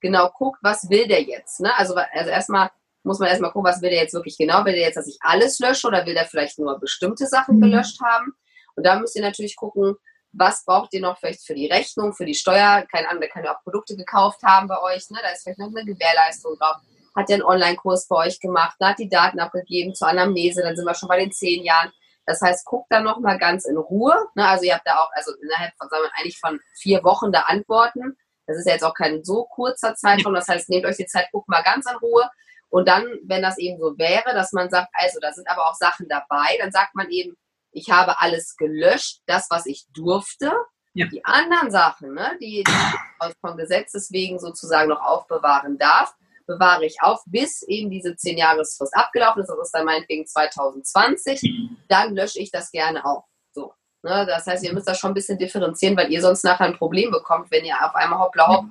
genau guckt, was will der jetzt. Ne? Also, also erstmal muss man erstmal gucken, was will der jetzt wirklich genau. Will der jetzt, dass ich alles lösche oder will der vielleicht nur bestimmte Sachen mhm. gelöscht haben? Und da müsst ihr natürlich gucken, was braucht ihr noch vielleicht für die Rechnung, für die Steuer? Keine Ahnung, der kann ja auch Produkte gekauft haben bei euch. Ne? Da ist vielleicht noch eine Gewährleistung drauf. Hat der einen Online-Kurs bei euch gemacht? Da hat die Daten abgegeben zur Anamnese. Dann sind wir schon bei den zehn Jahren. Das heißt, guckt da noch mal ganz in Ruhe. Ne? Also ihr habt da auch, also innerhalb von, sagen wir eigentlich von vier Wochen da Antworten. Das ist ja jetzt auch kein so kurzer Zeitraum. Das heißt, nehmt euch die Zeit, guckt mal ganz in Ruhe. Und dann, wenn das eben so wäre, dass man sagt, also da sind aber auch Sachen dabei, dann sagt man eben, ich habe alles gelöscht, das, was ich durfte. Ja. Die anderen Sachen, ne, die, die ich von Gesetzes wegen sozusagen noch aufbewahren darf, bewahre ich auf, bis eben diese 10 Jahresfrist abgelaufen ist. Das ist dann meinetwegen 2020. Dann lösche ich das gerne auch. So. Ne, das heißt, ihr müsst das schon ein bisschen differenzieren, weil ihr sonst nachher ein Problem bekommt, wenn ihr auf einmal hoppla hopp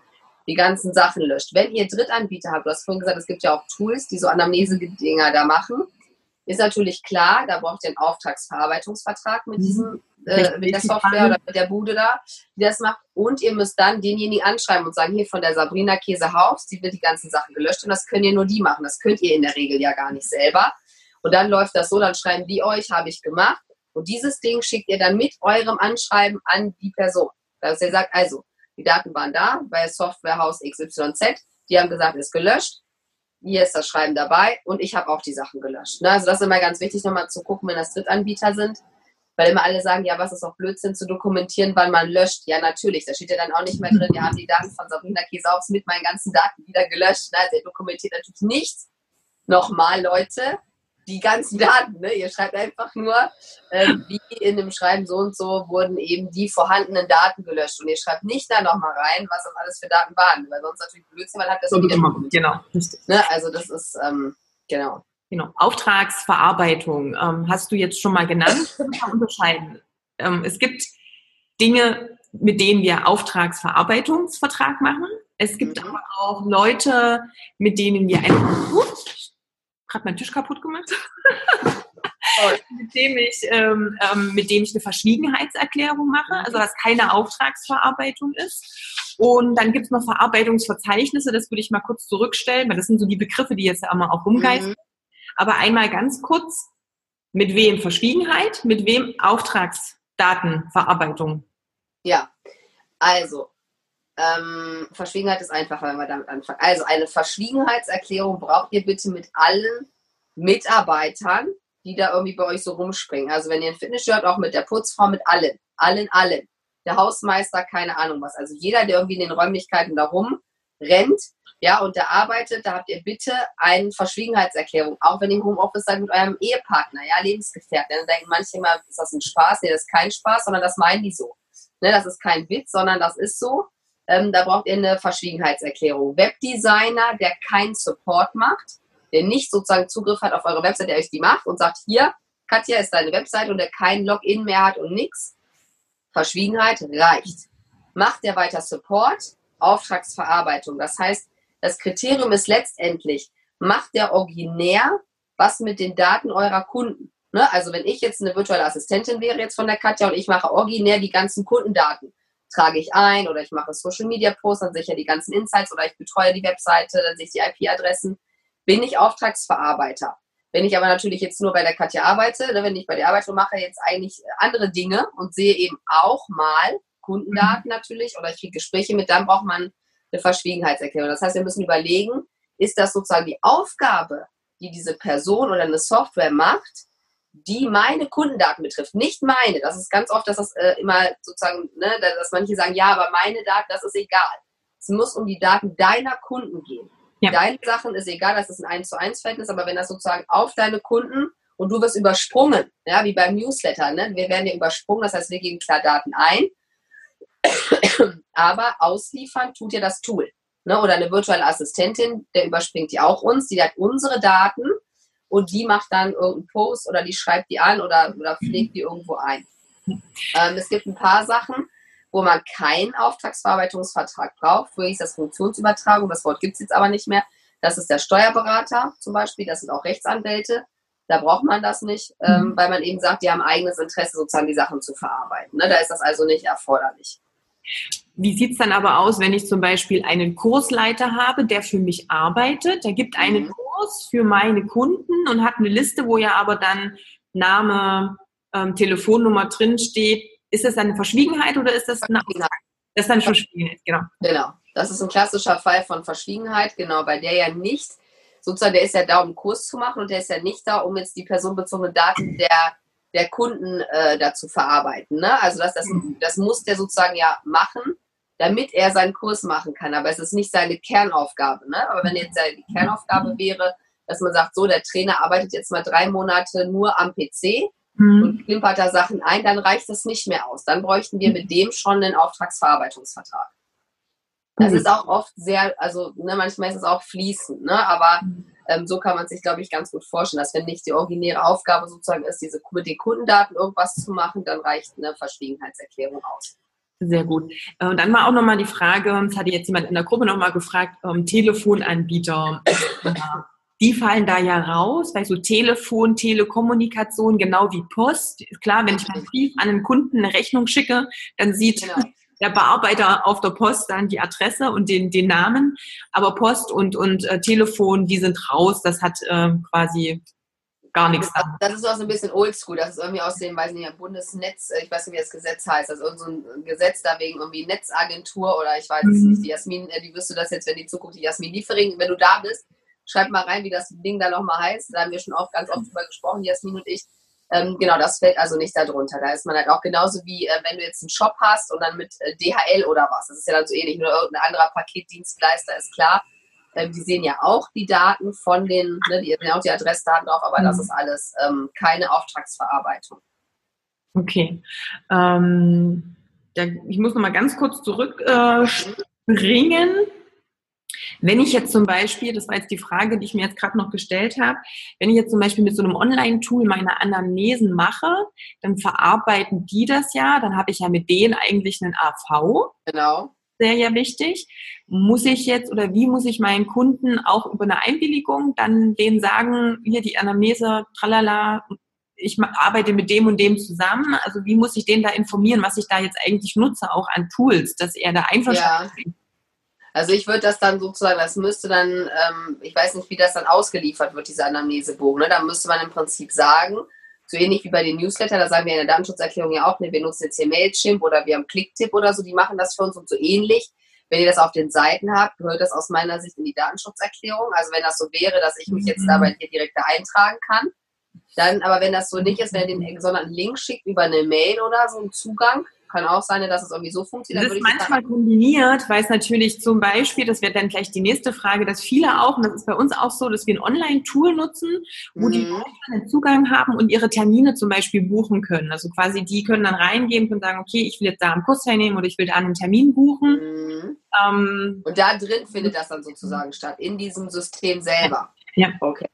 die ganzen Sachen löscht. Wenn ihr Drittanbieter habt, du hast vorhin gesagt, es gibt ja auch Tools, die so Anamnese-Dinger da machen, ist natürlich klar, da braucht ihr einen Auftragsverarbeitungsvertrag mit mhm. diesem äh, mit der Software oder mit der Bude da, die das macht. Und ihr müsst dann denjenigen anschreiben und sagen, hier von der Sabrina Käsehaus, die wird die ganzen Sachen gelöscht und das können ihr nur die machen. Das könnt ihr in der Regel ja gar nicht selber. Und dann läuft das so, dann schreiben die euch, habe ich gemacht. Und dieses Ding schickt ihr dann mit eurem Anschreiben an die Person. Dass ihr sagt, also, die Daten waren da bei Softwarehaus XYZ, die haben gesagt, ist gelöscht. Hier ist das Schreiben dabei und ich habe auch die Sachen gelöscht. Ne? Also das ist immer ganz wichtig, nochmal zu gucken, wenn das Drittanbieter sind weil immer alle sagen, ja, was ist auch Blödsinn zu dokumentieren, wann man löscht. Ja, natürlich. Da steht ja dann auch nicht mehr drin, wir haben die Daten von Sabrina Käseaufs mit meinen ganzen Daten wieder gelöscht. Ne? Also ihr dokumentiert natürlich nichts. Nochmal, Leute, die ganzen Daten. Ne? Ihr schreibt einfach nur, ähm, wie in dem Schreiben so und so wurden eben die vorhandenen Daten gelöscht. Und ihr schreibt nicht da nochmal rein, was das alles für Daten waren. Weil sonst natürlich Blödsinn, man hat das so wieder. Genau, Ne? Also das ist, ähm, genau. Genau, Auftragsverarbeitung ähm, hast du jetzt schon mal genannt. unterscheiden. Ähm, es gibt Dinge, mit denen wir Auftragsverarbeitungsvertrag machen. Es gibt mhm. aber auch Leute, mit denen wir einen. Gerade meinen Tisch kaputt gemacht. mit, dem ich, ähm, ähm, mit dem ich eine Verschwiegenheitserklärung mache, also dass keine Auftragsverarbeitung ist. Und dann gibt es noch Verarbeitungsverzeichnisse, das würde ich mal kurz zurückstellen, weil das sind so die Begriffe, die jetzt immer auch rumgeistern. Mhm. Aber einmal ganz kurz, mit wem Verschwiegenheit, mit wem Auftragsdatenverarbeitung? Ja, also ähm, Verschwiegenheit ist einfacher, wenn wir damit anfangen. Also eine Verschwiegenheitserklärung braucht ihr bitte mit allen Mitarbeitern, die da irgendwie bei euch so rumspringen. Also wenn ihr ein Fitnessstudio habt, auch mit der Putzfrau, mit allen, allen, allen. Der Hausmeister, keine Ahnung was. Also jeder, der irgendwie in den Räumlichkeiten da rumrennt, ja, und da arbeitet, da habt ihr bitte eine Verschwiegenheitserklärung, auch wenn ihr im Homeoffice seid mit eurem Ehepartner, ja, Lebensgefährten. Dann denken manche immer, ist das ein Spaß? Nee, das ist kein Spaß, sondern das meinen die so. Ne, das ist kein Witz, sondern das ist so. Ähm, da braucht ihr eine Verschwiegenheitserklärung. Webdesigner, der keinen Support macht, der nicht sozusagen Zugriff hat auf eure Website, der euch die macht und sagt, hier, Katja ist deine Website und der kein Login mehr hat und nichts. Verschwiegenheit reicht. Macht der weiter Support, Auftragsverarbeitung. Das heißt, das Kriterium ist letztendlich, macht der Originär was mit den Daten eurer Kunden? Ne? Also wenn ich jetzt eine virtuelle Assistentin wäre jetzt von der Katja und ich mache originär die ganzen Kundendaten, trage ich ein oder ich mache Social Media Posts, dann sehe ich ja die ganzen Insights oder ich betreue die Webseite, dann sehe ich die IP-Adressen, bin ich Auftragsverarbeiter. Wenn ich aber natürlich jetzt nur bei der Katja arbeite, ne, wenn ich bei der Arbeit mache jetzt eigentlich andere Dinge und sehe eben auch mal Kundendaten mhm. natürlich oder ich kriege Gespräche mit, dann braucht man eine Verschwiegenheitserklärung. Das heißt, wir müssen überlegen, ist das sozusagen die Aufgabe, die diese Person oder eine Software macht, die meine Kundendaten betrifft, nicht meine. Das ist ganz oft, dass das äh, immer sozusagen, ne, dass manche sagen, ja, aber meine Daten, das ist egal. Es muss um die Daten deiner Kunden gehen. Ja. Deine Sachen ist egal, das ist ein 1 zu 1 Verhältnis, aber wenn das sozusagen auf deine Kunden und du wirst übersprungen, ja, wie beim Newsletter, ne? wir werden ja übersprungen, das heißt, wir geben klar Daten ein Aber ausliefern tut ja das Tool. Ne? Oder eine virtuelle Assistentin, der überspringt die auch uns, die hat unsere Daten und die macht dann irgendeinen Post oder die schreibt die an oder, oder pflegt die irgendwo ein. Ähm, es gibt ein paar Sachen, wo man keinen Auftragsverarbeitungsvertrag braucht. Früher hieß das Funktionsübertragung, das Wort gibt es jetzt aber nicht mehr. Das ist der Steuerberater zum Beispiel, das sind auch Rechtsanwälte. Da braucht man das nicht, ähm, mhm. weil man eben sagt, die haben eigenes Interesse, sozusagen die Sachen zu verarbeiten. Ne? Da ist das also nicht erforderlich. Wie sieht es dann aber aus, wenn ich zum Beispiel einen Kursleiter habe, der für mich arbeitet? Der gibt einen mhm. Kurs für meine Kunden und hat eine Liste, wo ja aber dann Name, ähm, Telefonnummer drin steht. Ist das eine Verschwiegenheit oder ist das eine Verschwiegenheit? Das ist eine Verschwiegenheit, genau. Genau. Das ist ein klassischer Fall von Verschwiegenheit, genau, bei der ja nicht, sozusagen, der ist ja da, um einen Kurs zu machen und der ist ja nicht da, um jetzt die personenbezogenen Daten der, der Kunden äh, da zu verarbeiten. Ne? Also das, das, das muss der sozusagen ja machen, damit er seinen Kurs machen kann. Aber es ist nicht seine Kernaufgabe. Ne? Aber wenn jetzt die Kernaufgabe wäre, dass man sagt, so, der Trainer arbeitet jetzt mal drei Monate nur am PC mhm. und klimpert da Sachen ein, dann reicht das nicht mehr aus. Dann bräuchten wir mit dem schon einen Auftragsverarbeitungsvertrag. Das mhm. ist auch oft sehr, also ne, manchmal ist es auch fließend, ne? aber ähm, so kann man sich, glaube ich, ganz gut vorstellen, dass wenn nicht die originäre Aufgabe sozusagen ist, diese mit den Kundendaten irgendwas zu machen, dann reicht eine Verschwiegenheitserklärung aus. Sehr gut. Äh, und dann war auch nochmal die Frage, es hatte jetzt jemand in der Gruppe nochmal gefragt, ähm, Telefonanbieter. die fallen da ja raus, weil so Telefon, Telekommunikation, genau wie Post. Klar, wenn ich meinen Brief an einen Kunden eine Rechnung schicke, dann sieht genau der Bearbeiter auf der Post dann die Adresse und den, den Namen. Aber Post und, und äh, Telefon, die sind raus. Das hat äh, quasi gar nichts an. Das ist auch so ein bisschen oldschool. Das ist irgendwie aus dem, weiß nicht, Bundesnetz, äh, ich weiß nicht, wie das Gesetz heißt. Also so ein Gesetz da wegen irgendwie Netzagentur oder ich weiß es mhm. nicht. Die Jasmin, äh, die wirst du das jetzt, wenn die Zukunft die Jasmin Liefering, wenn du da bist, schreib mal rein, wie das Ding da nochmal heißt. Da haben wir schon auch ganz oft drüber gesprochen, Jasmin und ich. Ähm, genau, das fällt also nicht darunter. Da ist man halt auch genauso wie, äh, wenn du jetzt einen Shop hast und dann mit äh, DHL oder was. Das ist ja dann so ähnlich. Nur irgendein anderer Paketdienstleister ist klar. Ähm, die sehen ja auch die Daten von den, ne, die haben ja auch die Adressdaten drauf, aber mhm. das ist alles ähm, keine Auftragsverarbeitung. Okay. Ähm, da, ich muss noch mal ganz kurz zurückspringen. Äh, wenn ich jetzt zum Beispiel, das war jetzt die Frage, die ich mir jetzt gerade noch gestellt habe, wenn ich jetzt zum Beispiel mit so einem Online-Tool meine Anamnesen mache, dann verarbeiten die das ja, dann habe ich ja mit denen eigentlich einen AV. Genau. Sehr ja wichtig. Muss ich jetzt oder wie muss ich meinen Kunden auch über eine Einwilligung dann denen sagen, hier die Anamnese, tralala, ich arbeite mit dem und dem zusammen. Also wie muss ich den da informieren, was ich da jetzt eigentlich nutze, auch an Tools, dass er da einverstanden ja. ist? Also ich würde das dann sozusagen, das müsste dann, ähm, ich weiß nicht, wie das dann ausgeliefert wird, diese Anamnesebogen. Ne? Da müsste man im Prinzip sagen, so ähnlich wie bei den Newsletter, da sagen wir in der Datenschutzerklärung ja auch, ne, wir nutzen jetzt hier Mailchimp oder wir haben Clicktip oder so, die machen das für uns und so ähnlich. Wenn ihr das auf den Seiten habt, gehört das aus meiner Sicht in die Datenschutzerklärung. Also wenn das so wäre, dass ich mich jetzt dabei hier direkt da eintragen kann, dann, aber wenn das so nicht ist, wenn ihr den gesonderten Link schickt über eine Mail oder so einen Zugang, kann auch sein, dass es irgendwie so funktioniert. Das ist manchmal sagen, kombiniert, weil es natürlich zum Beispiel, das wäre dann gleich die nächste Frage, dass viele auch, und das ist bei uns auch so, dass wir ein Online-Tool nutzen, wo mhm. die Leute einen Zugang haben und ihre Termine zum Beispiel buchen können. Also quasi die können dann reingehen und sagen, okay, ich will jetzt da einen Kurs teilnehmen oder ich will da einen Termin buchen. Mhm. Ähm, und da drin findet das dann sozusagen statt, in diesem System selber. Ja. Okay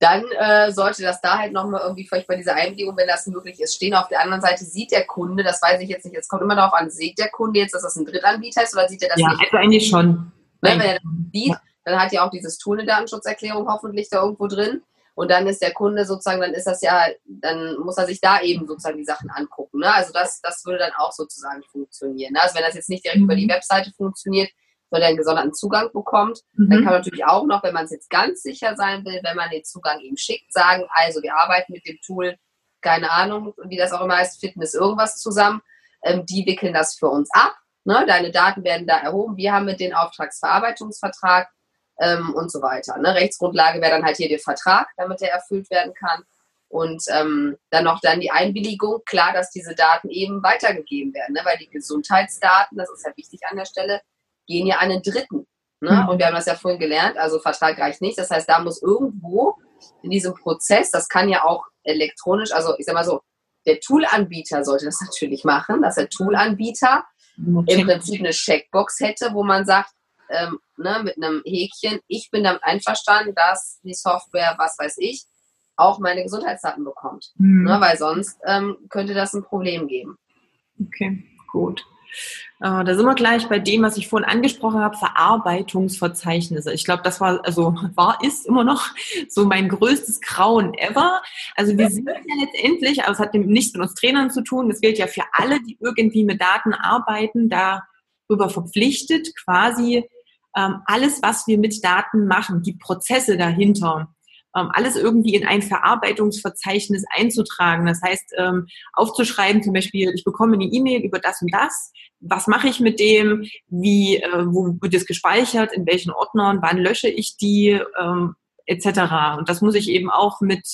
dann äh, sollte das da halt nochmal irgendwie vielleicht bei dieser Einwilligung, wenn das möglich ist, stehen. Auf der anderen Seite sieht der Kunde, das weiß ich jetzt nicht, es kommt immer darauf an, sieht der Kunde jetzt, dass das ein Drittanbieter ist oder sieht er das ja, nicht? Ja, also eigentlich schon. Ne, wenn er das sieht, dann hat ja auch dieses Tool eine Datenschutzerklärung hoffentlich da irgendwo drin. Und dann ist der Kunde sozusagen, dann ist das ja, dann muss er sich da eben sozusagen die Sachen angucken. Ne? Also das, das würde dann auch sozusagen funktionieren. Ne? Also wenn das jetzt nicht direkt mhm. über die Webseite funktioniert, er einen gesonderten Zugang bekommt. Mhm. Dann kann man natürlich auch noch, wenn man es jetzt ganz sicher sein will, wenn man den Zugang ihm schickt, sagen, also wir arbeiten mit dem Tool, keine Ahnung, wie das auch immer heißt, Fitness irgendwas zusammen. Ähm, die wickeln das für uns ab. Ne? Deine Daten werden da erhoben. Wir haben mit den Auftragsverarbeitungsvertrag ähm, und so weiter. Ne? Rechtsgrundlage wäre dann halt hier der Vertrag, damit er erfüllt werden kann. Und ähm, dann noch dann die Einwilligung, klar, dass diese Daten eben weitergegeben werden, ne? weil die Gesundheitsdaten, das ist ja wichtig an der Stelle, gehen ja an den Dritten. Ne? Mhm. Und wir haben das ja vorhin gelernt, also Vertrag reicht nicht. Das heißt, da muss irgendwo in diesem Prozess, das kann ja auch elektronisch, also ich sag mal so, der Toolanbieter sollte das natürlich machen, dass der Toolanbieter im Prinzip eine Checkbox hätte, wo man sagt, ähm, ne, mit einem Häkchen, ich bin damit einverstanden, dass die Software, was weiß ich, auch meine Gesundheitsdaten bekommt. Mhm. Ne, weil sonst ähm, könnte das ein Problem geben. Okay, gut. Äh, da sind wir gleich bei dem, was ich vorhin angesprochen habe, Verarbeitungsverzeichnisse. Ich glaube, das war, also war, ist immer noch so mein größtes Grauen ever. Also wir sind ja letztendlich, aber es hat nichts mit uns Trainern zu tun, das gilt ja für alle, die irgendwie mit Daten arbeiten, darüber verpflichtet, quasi ähm, alles, was wir mit Daten machen, die Prozesse dahinter, alles irgendwie in ein Verarbeitungsverzeichnis einzutragen. Das heißt, ähm, aufzuschreiben, zum Beispiel, ich bekomme eine E-Mail über das und das. Was mache ich mit dem? Wie, äh, wo wird es gespeichert? In welchen Ordnern? Wann lösche ich die? Ähm, etc. Und das muss ich eben auch mit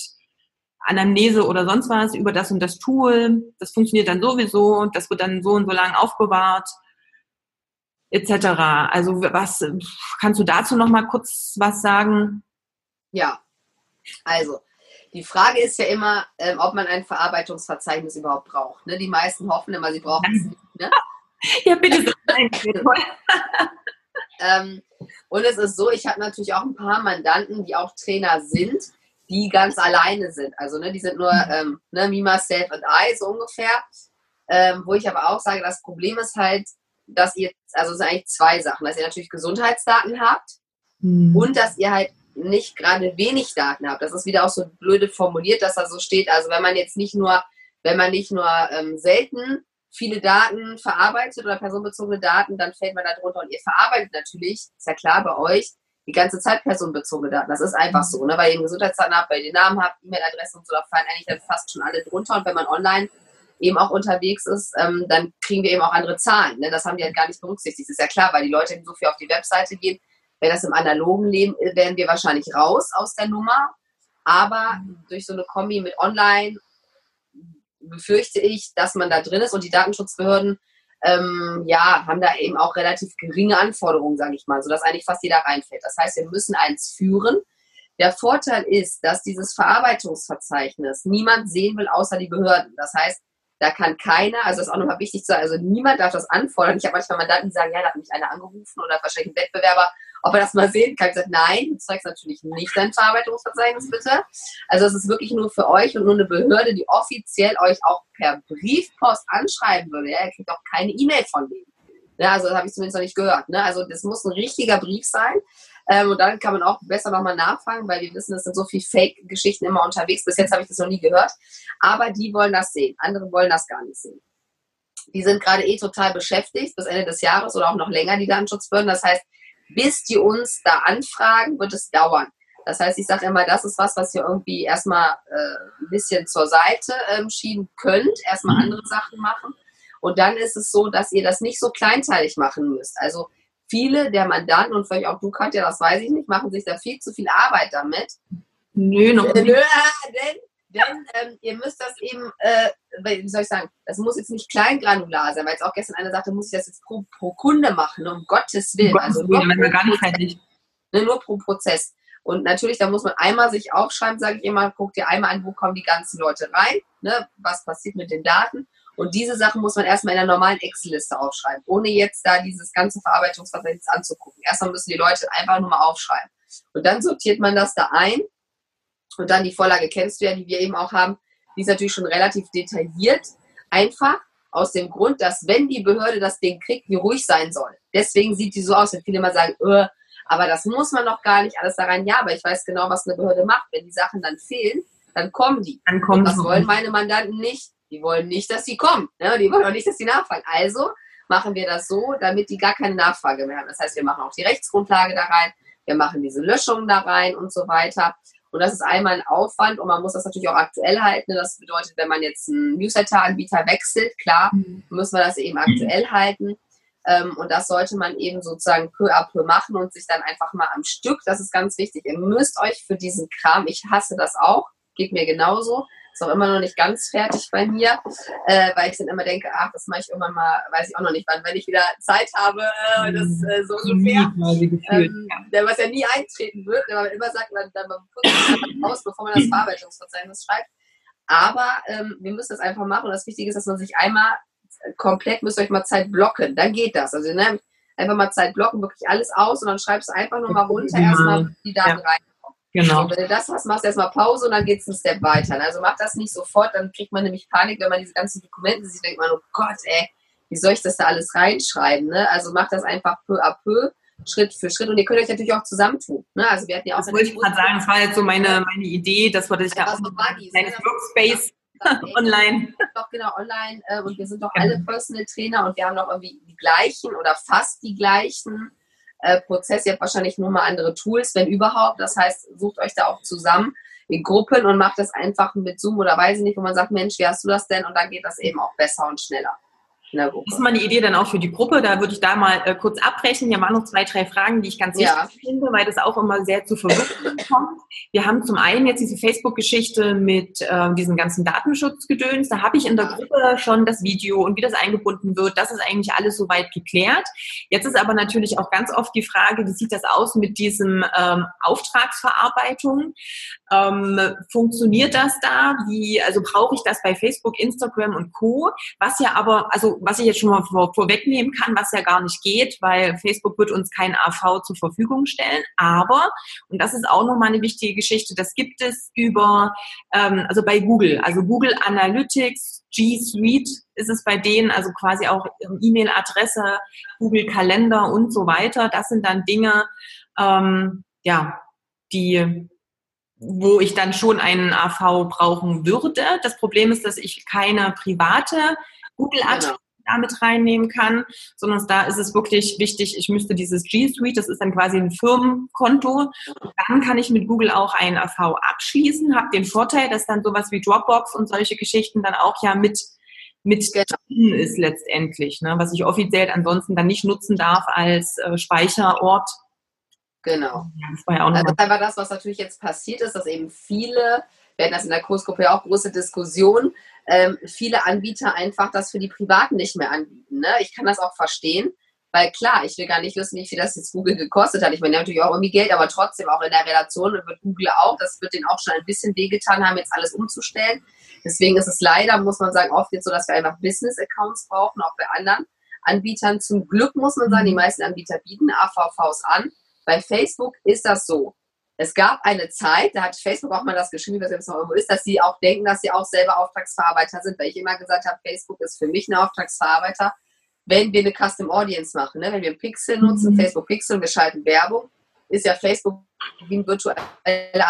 Anamnese oder sonst was über das und das Tool. Das funktioniert dann sowieso. Das wird dann so und so lang aufbewahrt etc. Also was kannst du dazu noch mal kurz was sagen? Ja, also, die Frage ist ja immer, ähm, ob man ein Verarbeitungsverzeichnis überhaupt braucht. Ne? Die meisten hoffen immer, sie brauchen es nicht. Ne? Ja, bitte. ähm, und es ist so, ich habe natürlich auch ein paar Mandanten, die auch Trainer sind, die ganz alleine sind. Also ne, die sind nur mhm. ähm, ne, me, myself and I, so ungefähr. Ähm, wo ich aber auch sage, das Problem ist halt, dass ihr, also es sind eigentlich zwei Sachen, dass ihr natürlich Gesundheitsdaten habt mhm. und dass ihr halt nicht gerade wenig Daten habt. Das ist wieder auch so blöde formuliert, dass da so steht. Also wenn man jetzt nicht nur, wenn man nicht nur ähm, selten viele Daten verarbeitet oder personenbezogene Daten, dann fällt man da drunter. Und ihr verarbeitet natürlich, ist ja klar bei euch, die ganze Zeit personenbezogene Daten. Das ist einfach so, ne? weil ihr Gesundheitsdaten habt, weil ihr den Namen habt, E-Mail-Adresse und so, da fallen eigentlich dann fast schon alle drunter. Und wenn man online eben auch unterwegs ist, ähm, dann kriegen wir eben auch andere Zahlen. Ne? Das haben die halt gar nicht berücksichtigt. Das ist ja klar, weil die Leute so viel auf die Webseite gehen, Wäre das im analogen Leben, wären wir wahrscheinlich raus aus der Nummer. Aber durch so eine Kombi mit Online befürchte ich, dass man da drin ist und die Datenschutzbehörden ähm, ja, haben da eben auch relativ geringe Anforderungen, sage ich mal, sodass eigentlich fast jeder reinfällt. Das heißt, wir müssen eins führen. Der Vorteil ist, dass dieses Verarbeitungsverzeichnis niemand sehen will, außer die Behörden. Das heißt, da kann keiner, also das ist auch nochmal wichtig zu sagen, also niemand darf das anfordern. Ich habe manchmal Mandanten, die sagen, ja, da hat mich einer angerufen oder wahrscheinlich ein Wettbewerber ob er das mal sehen kann. Ich gesagt, nein, du zeigst natürlich nicht dein Verarbeitungsverzeichnis, bitte. Also es ist wirklich nur für euch und nur eine Behörde, die offiziell euch auch per Briefpost anschreiben würde. Ja, ihr kriegt auch keine E-Mail von denen. Ja, also das habe ich zumindest noch nicht gehört. Ne? Also das muss ein richtiger Brief sein. Ähm, und dann kann man auch besser nochmal nachfragen, weil wir wissen, es sind so viele Fake-Geschichten immer unterwegs. Bis jetzt habe ich das noch nie gehört. Aber die wollen das sehen. Andere wollen das gar nicht sehen. Die sind gerade eh total beschäftigt bis Ende des Jahres oder auch noch länger, die Datenschutzbehörden. Das heißt, bis die uns da anfragen, wird es dauern. Das heißt, ich sage immer, das ist was, was ihr irgendwie erstmal äh, ein bisschen zur Seite ähm, schieben könnt, erstmal mhm. andere Sachen machen. Und dann ist es so, dass ihr das nicht so kleinteilig machen müsst. Also viele der Mandanten und vielleicht auch du, Katja, das weiß ich nicht, machen sich da viel zu viel Arbeit damit. Nö, noch nicht. Nö, denn denn ähm, ihr müsst das eben, äh, wie soll ich sagen, das muss jetzt nicht kleingranular sein, weil jetzt auch gestern einer sagte, muss ich das jetzt pro, pro Kunde machen, um Gottes Willen. Um also Gottes Willen, wenn wir gar nicht fertig. Ne, nur pro Prozess. Und natürlich, da muss man einmal sich aufschreiben, sage ich immer, guck dir einmal an, wo kommen die ganzen Leute rein, ne, was passiert mit den Daten. Und diese Sachen muss man erstmal in der normalen Excel-Liste aufschreiben, ohne jetzt da dieses ganze Verarbeitungsverzeichnis anzugucken. Erstmal müssen die Leute einfach nur mal aufschreiben. Und dann sortiert man das da ein und dann die Vorlage kennst du ja, die wir eben auch haben. Die ist natürlich schon relativ detailliert. Einfach aus dem Grund, dass wenn die Behörde das Ding kriegt, die ruhig sein soll. Deswegen sieht die so aus, wenn viele mal sagen, öh, aber das muss man noch gar nicht alles da rein. Ja, aber ich weiß genau, was eine Behörde macht. Wenn die Sachen dann fehlen, dann kommen die. Dann kommen Und das wollen meine Mandanten nicht. Die wollen nicht, dass sie kommen. Ne? Die wollen auch nicht, dass sie nachfragen. Also machen wir das so, damit die gar keine Nachfrage mehr haben. Das heißt, wir machen auch die Rechtsgrundlage da rein, wir machen diese Löschungen da rein und so weiter. Und das ist einmal ein Aufwand und man muss das natürlich auch aktuell halten. Das bedeutet, wenn man jetzt einen Newsletter-Anbieter wechselt, klar, mhm. müssen wir das eben aktuell halten. Ähm, und das sollte man eben sozusagen peu à peu machen und sich dann einfach mal am Stück, das ist ganz wichtig. Ihr müsst euch für diesen Kram, ich hasse das auch, geht mir genauso, ist auch immer noch nicht ganz fertig bei mir, äh, weil ich dann immer denke, ach, das mache ich irgendwann mal, weiß ich auch noch nicht wann, wenn ich wieder Zeit habe, äh, das mhm. äh, so ungefähr. Ähm, was ja nie eintreten wird, wenn man immer sagt, dann, dann man aus, bevor man das Verarbeitungsverzeichnis schreibt. Aber ähm, wir müssen das einfach machen und das Wichtige ist, dass man sich einmal komplett, müsst ihr euch mal Zeit blocken. Dann geht das. Also ne, einfach mal Zeit blocken, wirklich alles aus und dann schreibst du einfach nur mal runter, erstmal die Daten ja. rein. Genau. Und wenn du das hast, machst du erstmal Pause und dann geht es einen Step weiter. Also mach das nicht sofort, dann kriegt man nämlich Panik, wenn man diese ganzen Dokumente sieht, denkt man, oh Gott, ey, wie soll ich das da alles reinschreiben? Ne? Also mach das einfach peu à peu. Schritt für Schritt und ihr könnt euch natürlich auch zusammentun. Ne? Also wir hatten ja auch das wollte ich gerade sagen, das war jetzt so meine, meine Idee, dass wir das ja auch so ein kleines ne? Workspace online. Doch, genau, online. Äh, und wir sind doch alle Personal Trainer und wir haben doch irgendwie die gleichen oder fast die gleichen äh, Prozesse. Ihr habt wahrscheinlich nur mal andere Tools, wenn überhaupt. Das heißt, sucht euch da auch zusammen in Gruppen und macht das einfach mit Zoom oder weiß ich nicht, wo man sagt, Mensch, wie hast du das denn? Und dann geht das eben auch besser und schneller. Das ist mal eine Idee dann auch für die Gruppe. Da würde ich da mal äh, kurz abbrechen. Hier waren noch zwei, drei Fragen, die ich ganz wichtig ja. finde, weil das auch immer sehr zu Verwirrung kommt. Wir haben zum einen jetzt diese Facebook-Geschichte mit äh, diesem ganzen Datenschutzgedöns. Da habe ich in der Gruppe schon das Video und wie das eingebunden wird. Das ist eigentlich alles soweit geklärt. Jetzt ist aber natürlich auch ganz oft die Frage, wie sieht das aus mit diesem ähm, Auftragsverarbeitung? Ähm, funktioniert das da? Wie, also brauche ich das bei Facebook, Instagram und Co. Was ja aber, also was ich jetzt schon mal vor, vorwegnehmen kann, was ja gar nicht geht, weil Facebook wird uns kein AV zur Verfügung stellen. Aber, und das ist auch nochmal eine wichtige Geschichte, das gibt es über, ähm, also bei Google, also Google Analytics, G Suite ist es bei denen, also quasi auch E-Mail-Adresse, Google Kalender und so weiter. Das sind dann Dinge, ähm, ja, die wo ich dann schon einen AV brauchen würde. Das Problem ist, dass ich keine private Google-Adresse. Damit reinnehmen kann, sondern da ist es wirklich wichtig, ich müsste dieses G Suite, das ist dann quasi ein Firmenkonto, dann kann ich mit Google auch einen AV abschließen, habe den Vorteil, dass dann sowas wie Dropbox und solche Geschichten dann auch ja mit mit drin ist letztendlich, ne, was ich offiziell ansonsten dann nicht nutzen darf als äh, Speicherort Genau. das war ja auch also das war das, was natürlich jetzt passiert ist, dass eben viele, wir hatten das in der Kursgruppe ja auch große Diskussion, ähm, viele Anbieter einfach das für die Privaten nicht mehr anbieten. Ne? Ich kann das auch verstehen, weil klar, ich will gar nicht wissen, wie viel das jetzt Google gekostet hat. Ich meine, natürlich auch irgendwie Geld, aber trotzdem auch in der Relation wird Google auch, das wird denen auch schon ein bisschen wehgetan haben, jetzt alles umzustellen. Deswegen ist es leider, muss man sagen, oft jetzt so, dass wir einfach Business-Accounts brauchen, auch bei anderen Anbietern. Zum Glück muss man sagen, die meisten Anbieter bieten AVVs an. Bei Facebook ist das so. Es gab eine Zeit, da hat Facebook auch mal das geschrieben, was jetzt noch irgendwo ist, dass sie auch denken, dass sie auch selber Auftragsverarbeiter sind, weil ich immer gesagt habe, Facebook ist für mich ein Auftragsverarbeiter, wenn wir eine Custom Audience machen. Ne? Wenn wir Pixel nutzen, mhm. Facebook Pixel und wir schalten Werbung, ist ja Facebook wie ein virtueller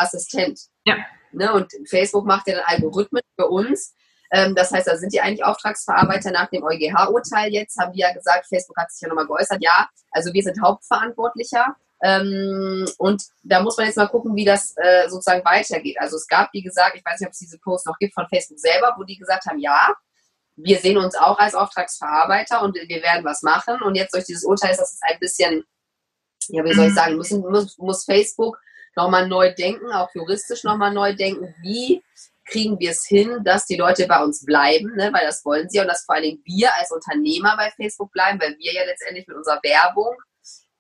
Assistent. Ja. Ne? Und Facebook macht ja dann Algorithmen für uns. Ähm, das heißt, da sind die eigentlich Auftragsverarbeiter nach dem EuGH-Urteil jetzt, haben wir ja gesagt, Facebook hat sich ja nochmal geäußert, ja, also wir sind Hauptverantwortlicher ähm, und da muss man jetzt mal gucken, wie das äh, sozusagen weitergeht. Also es gab, wie gesagt, ich weiß nicht, ob es diese Post noch gibt von Facebook selber, wo die gesagt haben, ja, wir sehen uns auch als Auftragsverarbeiter und wir werden was machen. Und jetzt durch dieses Urteil ist das ein bisschen, ja, wie soll ich sagen, müssen, muss, muss Facebook nochmal neu denken, auch juristisch nochmal neu denken, wie kriegen wir es hin, dass die Leute bei uns bleiben, ne? weil das wollen sie und dass vor allen Dingen wir als Unternehmer bei Facebook bleiben, weil wir ja letztendlich mit unserer Werbung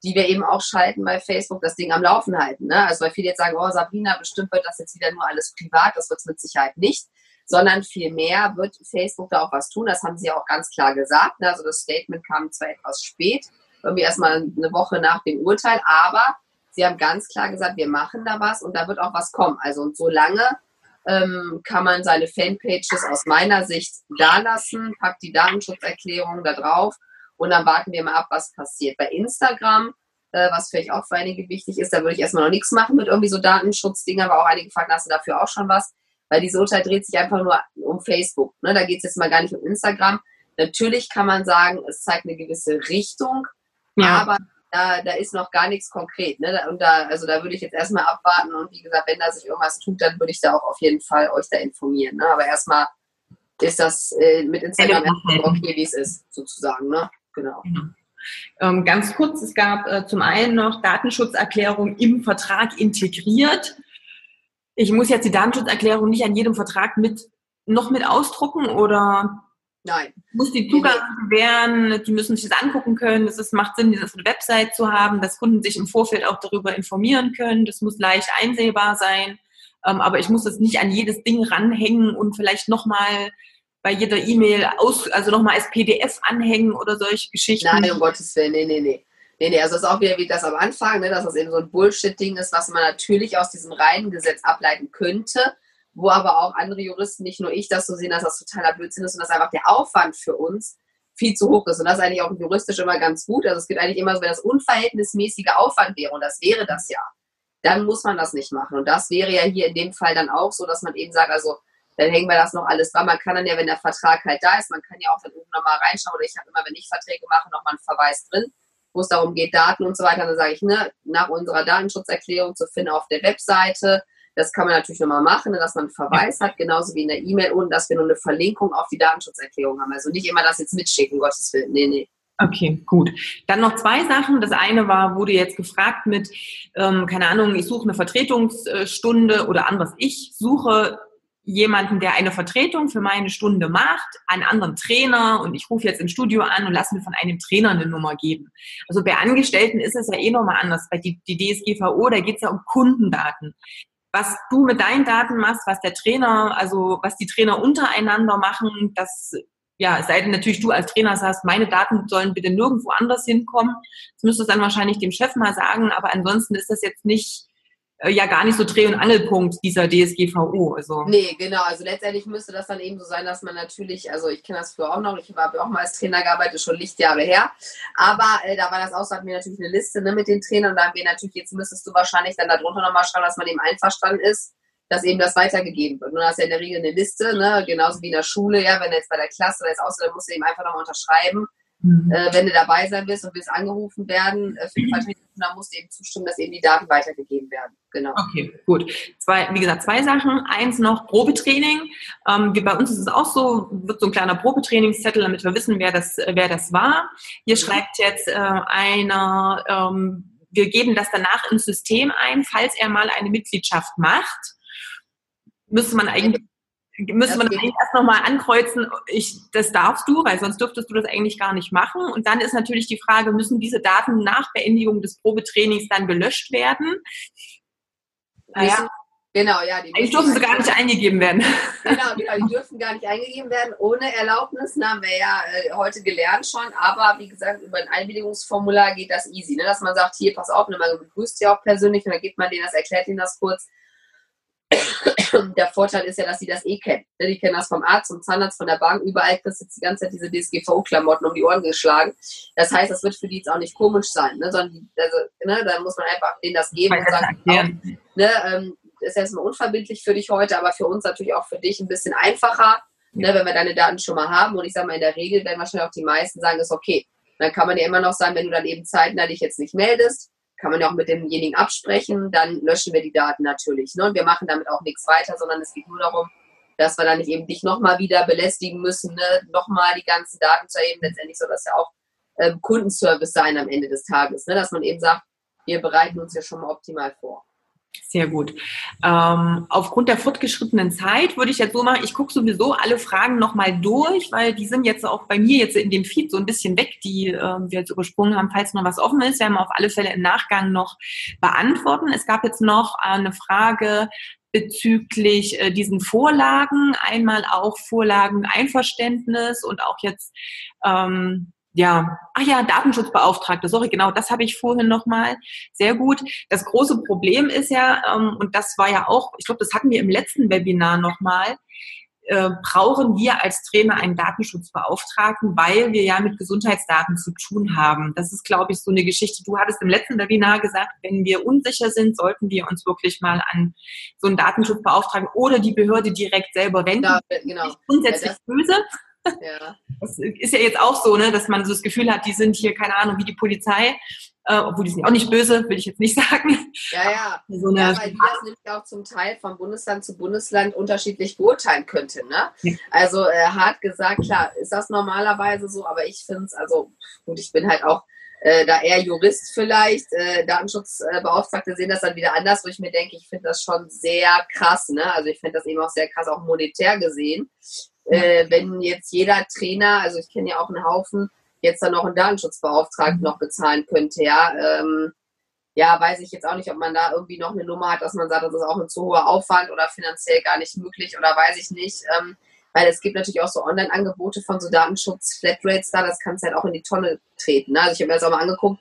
die wir eben auch schalten bei Facebook, das Ding am Laufen halten. Ne? Also weil viele jetzt sagen, oh Sabrina, bestimmt wird das jetzt wieder nur alles privat, das wird es mit Sicherheit nicht, sondern vielmehr wird Facebook da auch was tun. Das haben sie auch ganz klar gesagt. Ne? Also das Statement kam zwar etwas spät, irgendwie erstmal eine Woche nach dem Urteil, aber sie haben ganz klar gesagt, wir machen da was und da wird auch was kommen. Also und solange ähm, kann man seine Fanpages aus meiner Sicht da lassen, packt die Datenschutzerklärung da drauf und dann warten wir mal ab, was passiert. Bei Instagram, äh, was vielleicht auch für einige wichtig ist, da würde ich erstmal noch nichts machen mit irgendwie so Datenschutzdinger, aber auch einige fragen, hast du dafür auch schon was? Weil diese Urteil dreht sich einfach nur um Facebook. Ne? Da geht es jetzt mal gar nicht um Instagram. Natürlich kann man sagen, es zeigt eine gewisse Richtung, ja. aber da, da ist noch gar nichts konkret. Ne? Und da, also da würde ich jetzt erstmal abwarten und wie gesagt, wenn da sich irgendwas tut, dann würde ich da auch auf jeden Fall euch da informieren. Ne? Aber erstmal ist das äh, mit Instagram okay, wie es ist, sozusagen. Ne? Genau. genau. Ähm, ganz kurz, es gab äh, zum einen noch Datenschutzerklärung im Vertrag integriert. Ich muss jetzt die Datenschutzerklärung nicht an jedem Vertrag mit noch mit ausdrucken oder Nein. Muss die Zugang gewähren, die müssen sich das angucken können. Es macht Sinn, diese Website zu haben, dass Kunden sich im Vorfeld auch darüber informieren können. Das muss leicht einsehbar sein. Ähm, aber ich muss das nicht an jedes Ding ranhängen und vielleicht nochmal bei jeder E-Mail aus, also nochmal als PDF anhängen oder solche Geschichten? Nein, um Gottes Willen, nee, nee, nee. Nee, nee, also das ist auch wieder wie das am Anfang, ne, dass das eben so ein Bullshit-Ding ist, was man natürlich aus diesem reinen Gesetz ableiten könnte, wo aber auch andere Juristen, nicht nur ich, das so sehen, dass das totaler Blödsinn ist und dass einfach der Aufwand für uns viel zu hoch ist. Und das ist eigentlich auch juristisch immer ganz gut. Also es gibt eigentlich immer so, wenn das unverhältnismäßige Aufwand wäre, und das wäre das ja, dann muss man das nicht machen. Und das wäre ja hier in dem Fall dann auch so, dass man eben sagt, also dann hängen wir das noch alles dran. Man kann dann ja, wenn der Vertrag halt da ist, man kann ja auch dann oben nochmal reinschauen. Oder ich habe immer, wenn ich Verträge mache, nochmal einen Verweis drin wo es darum geht, Daten und so weiter, dann sage ich, ne, nach unserer Datenschutzerklärung zu finden auf der Webseite. Das kann man natürlich nochmal machen, dass man einen Verweis hat, genauso wie in der E-Mail und dass wir nur eine Verlinkung auf die Datenschutzerklärung haben. Also nicht immer das jetzt mitschicken, Gottes Willen. Nee, nee. Okay, gut. Dann noch zwei Sachen. Das eine war, wurde jetzt gefragt mit, ähm, keine Ahnung, ich suche eine Vertretungsstunde oder anderes. Ich suche jemanden, der eine Vertretung für meine Stunde macht, einen anderen Trainer und ich rufe jetzt im Studio an und lasse mir von einem Trainer eine Nummer geben. Also bei Angestellten ist es ja eh nochmal anders. Bei die, die DSGVO, da geht es ja um Kundendaten. Was du mit deinen Daten machst, was der Trainer, also was die Trainer untereinander machen, das ja, sei denn natürlich du als Trainer sagst, meine Daten sollen bitte nirgendwo anders hinkommen. Das müsstest du dann wahrscheinlich dem Chef mal sagen, aber ansonsten ist das jetzt nicht ja gar nicht so Dreh- und Angelpunkt dieser DSGVO. Also. Nee, genau. Also letztendlich müsste das dann eben so sein, dass man natürlich, also ich kenne das früher auch noch, ich habe auch mal als Trainer gearbeitet, schon Lichtjahre her. Aber äh, da war das auch so, hatten wir natürlich eine Liste ne, mit den Trainern und da haben wir natürlich, jetzt müsstest du wahrscheinlich dann darunter nochmal schreiben, dass man eben einverstanden ist, dass eben das weitergegeben wird. Du hast ja in der Regel eine Liste, ne, genauso wie in der Schule, ja, wenn du jetzt bei der Klasse oder jetzt außer, dann musst du eben einfach nochmal unterschreiben Mhm. Äh, wenn du dabei sein willst und willst angerufen werden äh, für die Vertretung, dann musst du eben zustimmen, dass eben die Daten weitergegeben werden. Genau. Okay, gut. Zwei, wie gesagt, zwei Sachen. Eins noch Probetraining. Ähm, wie bei uns ist es auch so, wird so ein kleiner Probetrainingszettel, damit wir wissen, wer das, wer das war. Hier mhm. schreibt jetzt äh, einer, ähm, wir geben das danach ins System ein, falls er mal eine Mitgliedschaft macht müsste man eigentlich müsste man eigentlich erst nochmal ankreuzen, ich, das darfst du, weil sonst dürftest du das eigentlich gar nicht machen. Und dann ist natürlich die Frage, müssen diese Daten nach Beendigung des Probetrainings dann gelöscht werden? Naja. Genau, ja. Die eigentlich dürfen sie gar nicht eingegeben werden. Genau, genau, die dürfen gar nicht eingegeben werden ohne Erlaubnis. Na, haben wir ja äh, heute gelernt schon. Aber wie gesagt, über ein Einwilligungsformular geht das easy. Ne? Dass man sagt, hier, pass auf, ne, man begrüßt ja auch persönlich und dann gibt man denen das, erklärt ihnen das kurz der Vorteil ist ja, dass sie das eh kennen. Ne, die kennen das vom Arzt, vom Zahnarzt, von der Bank. Überall kriegst du jetzt die ganze Zeit diese DSGVO-Klamotten um die Ohren geschlagen. Das heißt, das wird für die jetzt auch nicht komisch sein, ne? sondern also, ne, da muss man einfach denen das geben und sagen, auch, ne, ähm, ist erstmal unverbindlich für dich heute, aber für uns natürlich auch für dich ein bisschen einfacher, ne, wenn wir deine Daten schon mal haben. Und ich sage mal, in der Regel werden wahrscheinlich auch die meisten sagen, ist okay. Dann kann man ja immer noch sagen, wenn du dann eben zeitnah dich jetzt nicht meldest, kann man ja auch mit demjenigen absprechen, dann löschen wir die Daten natürlich. Ne? Und wir machen damit auch nichts weiter, sondern es geht nur darum, dass wir dann nicht eben dich nochmal wieder belästigen müssen, ne? nochmal die ganzen Daten zu erheben. Letztendlich soll das ja auch ähm, Kundenservice sein am Ende des Tages, ne? dass man eben sagt, wir bereiten uns ja schon mal optimal vor. Sehr gut. Ähm, aufgrund der fortgeschrittenen Zeit würde ich jetzt so machen, ich gucke sowieso alle Fragen nochmal durch, weil die sind jetzt auch bei mir jetzt in dem Feed so ein bisschen weg, die äh, wir jetzt übersprungen haben, falls noch was offen ist, werden wir auf alle Fälle im Nachgang noch beantworten. Es gab jetzt noch eine Frage bezüglich äh, diesen Vorlagen, einmal auch Vorlagen Einverständnis und auch jetzt ähm, ja, ach ja, Datenschutzbeauftragte, sorry, genau, das habe ich vorhin nochmal. Sehr gut. Das große Problem ist ja, ähm, und das war ja auch, ich glaube, das hatten wir im letzten Webinar nochmal, äh, brauchen wir als Trainer einen Datenschutzbeauftragten, weil wir ja mit Gesundheitsdaten zu tun haben. Das ist, glaube ich, so eine Geschichte. Du hattest im letzten Webinar gesagt, wenn wir unsicher sind, sollten wir uns wirklich mal an so einen Datenschutzbeauftragten oder die Behörde direkt selber wenden. Ja, genau. Grundsätzlich ja, böse. Ja. Das ist ja jetzt auch so, ne, dass man so das Gefühl hat, die sind hier, keine Ahnung, wie die Polizei, äh, obwohl die sind auch nicht böse, will ich jetzt nicht sagen. Ja, ja. So ja weil die das nämlich auch zum Teil von Bundesland zu Bundesland unterschiedlich beurteilen könnte. Ne? Ja. Also äh, hart gesagt, klar, ist das normalerweise so, aber ich finde es, also gut, ich bin halt auch äh, da eher Jurist vielleicht, äh, Datenschutzbeauftragte sehen das dann wieder anders, wo ich mir denke, ich finde das schon sehr krass. Ne? Also ich finde das eben auch sehr krass, auch monetär gesehen äh, wenn jetzt jeder Trainer, also ich kenne ja auch einen Haufen, jetzt dann noch einen Datenschutzbeauftragten noch bezahlen könnte, ja, ähm, ja, weiß ich jetzt auch nicht, ob man da irgendwie noch eine Nummer hat, dass man sagt, das ist auch ein zu hoher Aufwand oder finanziell gar nicht möglich oder weiß ich nicht. Ähm, Weil es gibt natürlich auch so Online-Angebote von so Datenschutz-Flatrates da, das kannst du halt auch in die Tonne treten. Ne? Also ich habe mir das auch mal angeguckt,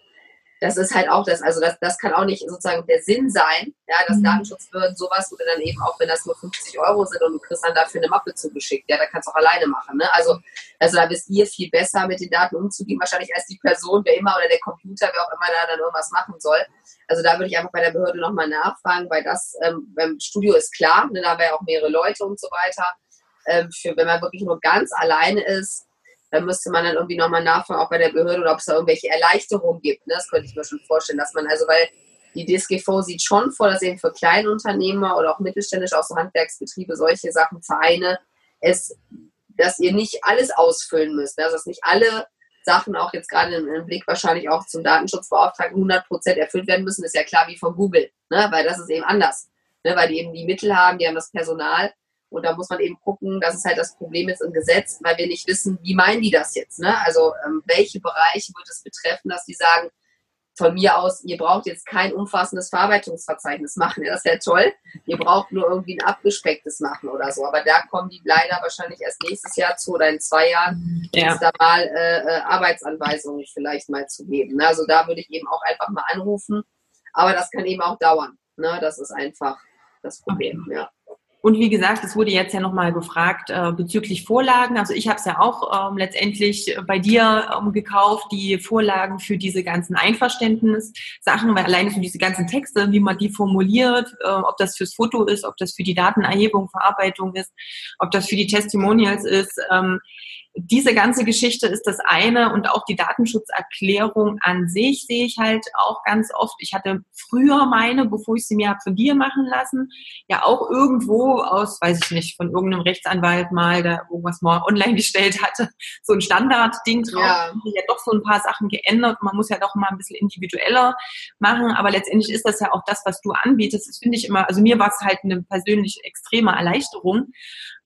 das ist halt auch das, also das, das kann auch nicht sozusagen der Sinn sein, ja, dass mhm. Datenschutzbehörden sowas oder dann eben auch, wenn das nur 50 Euro sind und du kriegst dann dafür eine Mappe zugeschickt, ja, da kannst du auch alleine machen, ne? Also, also da wisst ihr viel besser mit den Daten umzugehen, wahrscheinlich als die Person, wer immer oder der Computer, wer auch immer da dann irgendwas machen soll. Also da würde ich einfach bei der Behörde nochmal nachfragen, weil das ähm, beim Studio ist klar, ne, da haben wir ja auch mehrere Leute und so weiter. Ähm, für wenn man wirklich nur ganz alleine ist, da müsste man dann irgendwie nochmal nachfragen, auch bei der Behörde, oder ob es da irgendwelche Erleichterungen gibt. Ne? Das könnte ich mir schon vorstellen, dass man also, weil die DSGV sieht schon vor, dass eben für Kleinunternehmer oder auch mittelständische, auch so Handwerksbetriebe, solche Sachen, Vereine, es, dass ihr nicht alles ausfüllen müsst. Ne? Also, dass nicht alle Sachen auch jetzt gerade im Blick wahrscheinlich auch zum Datenschutzbeauftragten 100 Prozent erfüllt werden müssen, ist ja klar wie von Google, ne? weil das ist eben anders. Ne? Weil die eben die Mittel haben, die haben das Personal und da muss man eben gucken, das ist halt das Problem jetzt im Gesetz, weil wir nicht wissen, wie meinen die das jetzt. Ne? Also ähm, welche Bereiche wird es betreffen, dass die sagen, von mir aus, ihr braucht jetzt kein umfassendes Verarbeitungsverzeichnis machen. Ja, das wäre toll. Ihr braucht nur irgendwie ein abgespecktes machen oder so. Aber da kommen die leider wahrscheinlich erst nächstes Jahr zu oder in zwei Jahren, ja. da mal äh, äh, Arbeitsanweisungen vielleicht mal zu geben. Ne? Also da würde ich eben auch einfach mal anrufen. Aber das kann eben auch dauern. Ne? Das ist einfach das Problem. Ja. Und wie gesagt, es wurde jetzt ja nochmal gefragt äh, bezüglich Vorlagen. Also ich habe es ja auch ähm, letztendlich bei dir ähm, gekauft, die Vorlagen für diese ganzen Einverständnissachen, weil alleine so diese ganzen Texte, wie man die formuliert, äh, ob das fürs Foto ist, ob das für die Datenerhebung, Verarbeitung ist, ob das für die Testimonials ist. Ähm, diese ganze Geschichte ist das eine und auch die Datenschutzerklärung an sich sehe ich halt auch ganz oft. Ich hatte früher meine, bevor ich sie mir habe von dir machen lassen, ja auch irgendwo aus, weiß ich nicht, von irgendeinem Rechtsanwalt mal, der irgendwas mal online gestellt hatte, so ein Standardding drauf. Ja. ja doch so ein paar Sachen geändert. Man muss ja doch mal ein bisschen individueller machen, aber letztendlich ist das ja auch das, was du anbietest. Das finde ich immer, also mir war es halt eine persönlich extreme Erleichterung,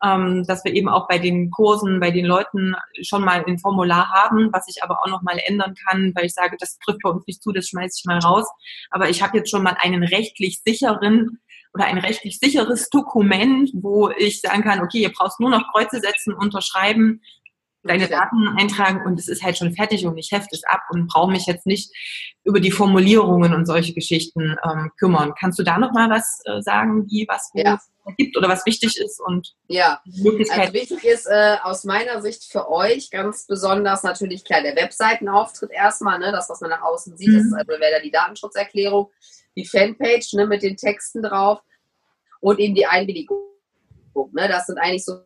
ähm, dass wir eben auch bei den Kursen, bei den Leuten schon mal ein Formular haben, was ich aber auch noch mal ändern kann, weil ich sage, das trifft bei uns nicht zu, das schmeiße ich mal raus. Aber ich habe jetzt schon mal einen rechtlich sicheren oder ein rechtlich sicheres Dokument, wo ich sagen kann, okay, ihr brauchst nur noch Kreuze setzen, unterschreiben, deine Daten eintragen und es ist halt schon fertig und ich hefte es ab und brauche mich jetzt nicht über die Formulierungen und solche Geschichten ähm, kümmern. Kannst du da noch mal was äh, sagen, wie was wo ja. Gibt oder was wichtig ist und ja? Also wichtig ist äh, aus meiner Sicht für euch ganz besonders natürlich klar der Webseitenauftritt erstmal, ne, das was man nach außen sieht, mhm. das ist also wäre da die Datenschutzerklärung, die Fanpage ne, mit den Texten drauf und eben die Einwilligung. Ne, das sind eigentlich so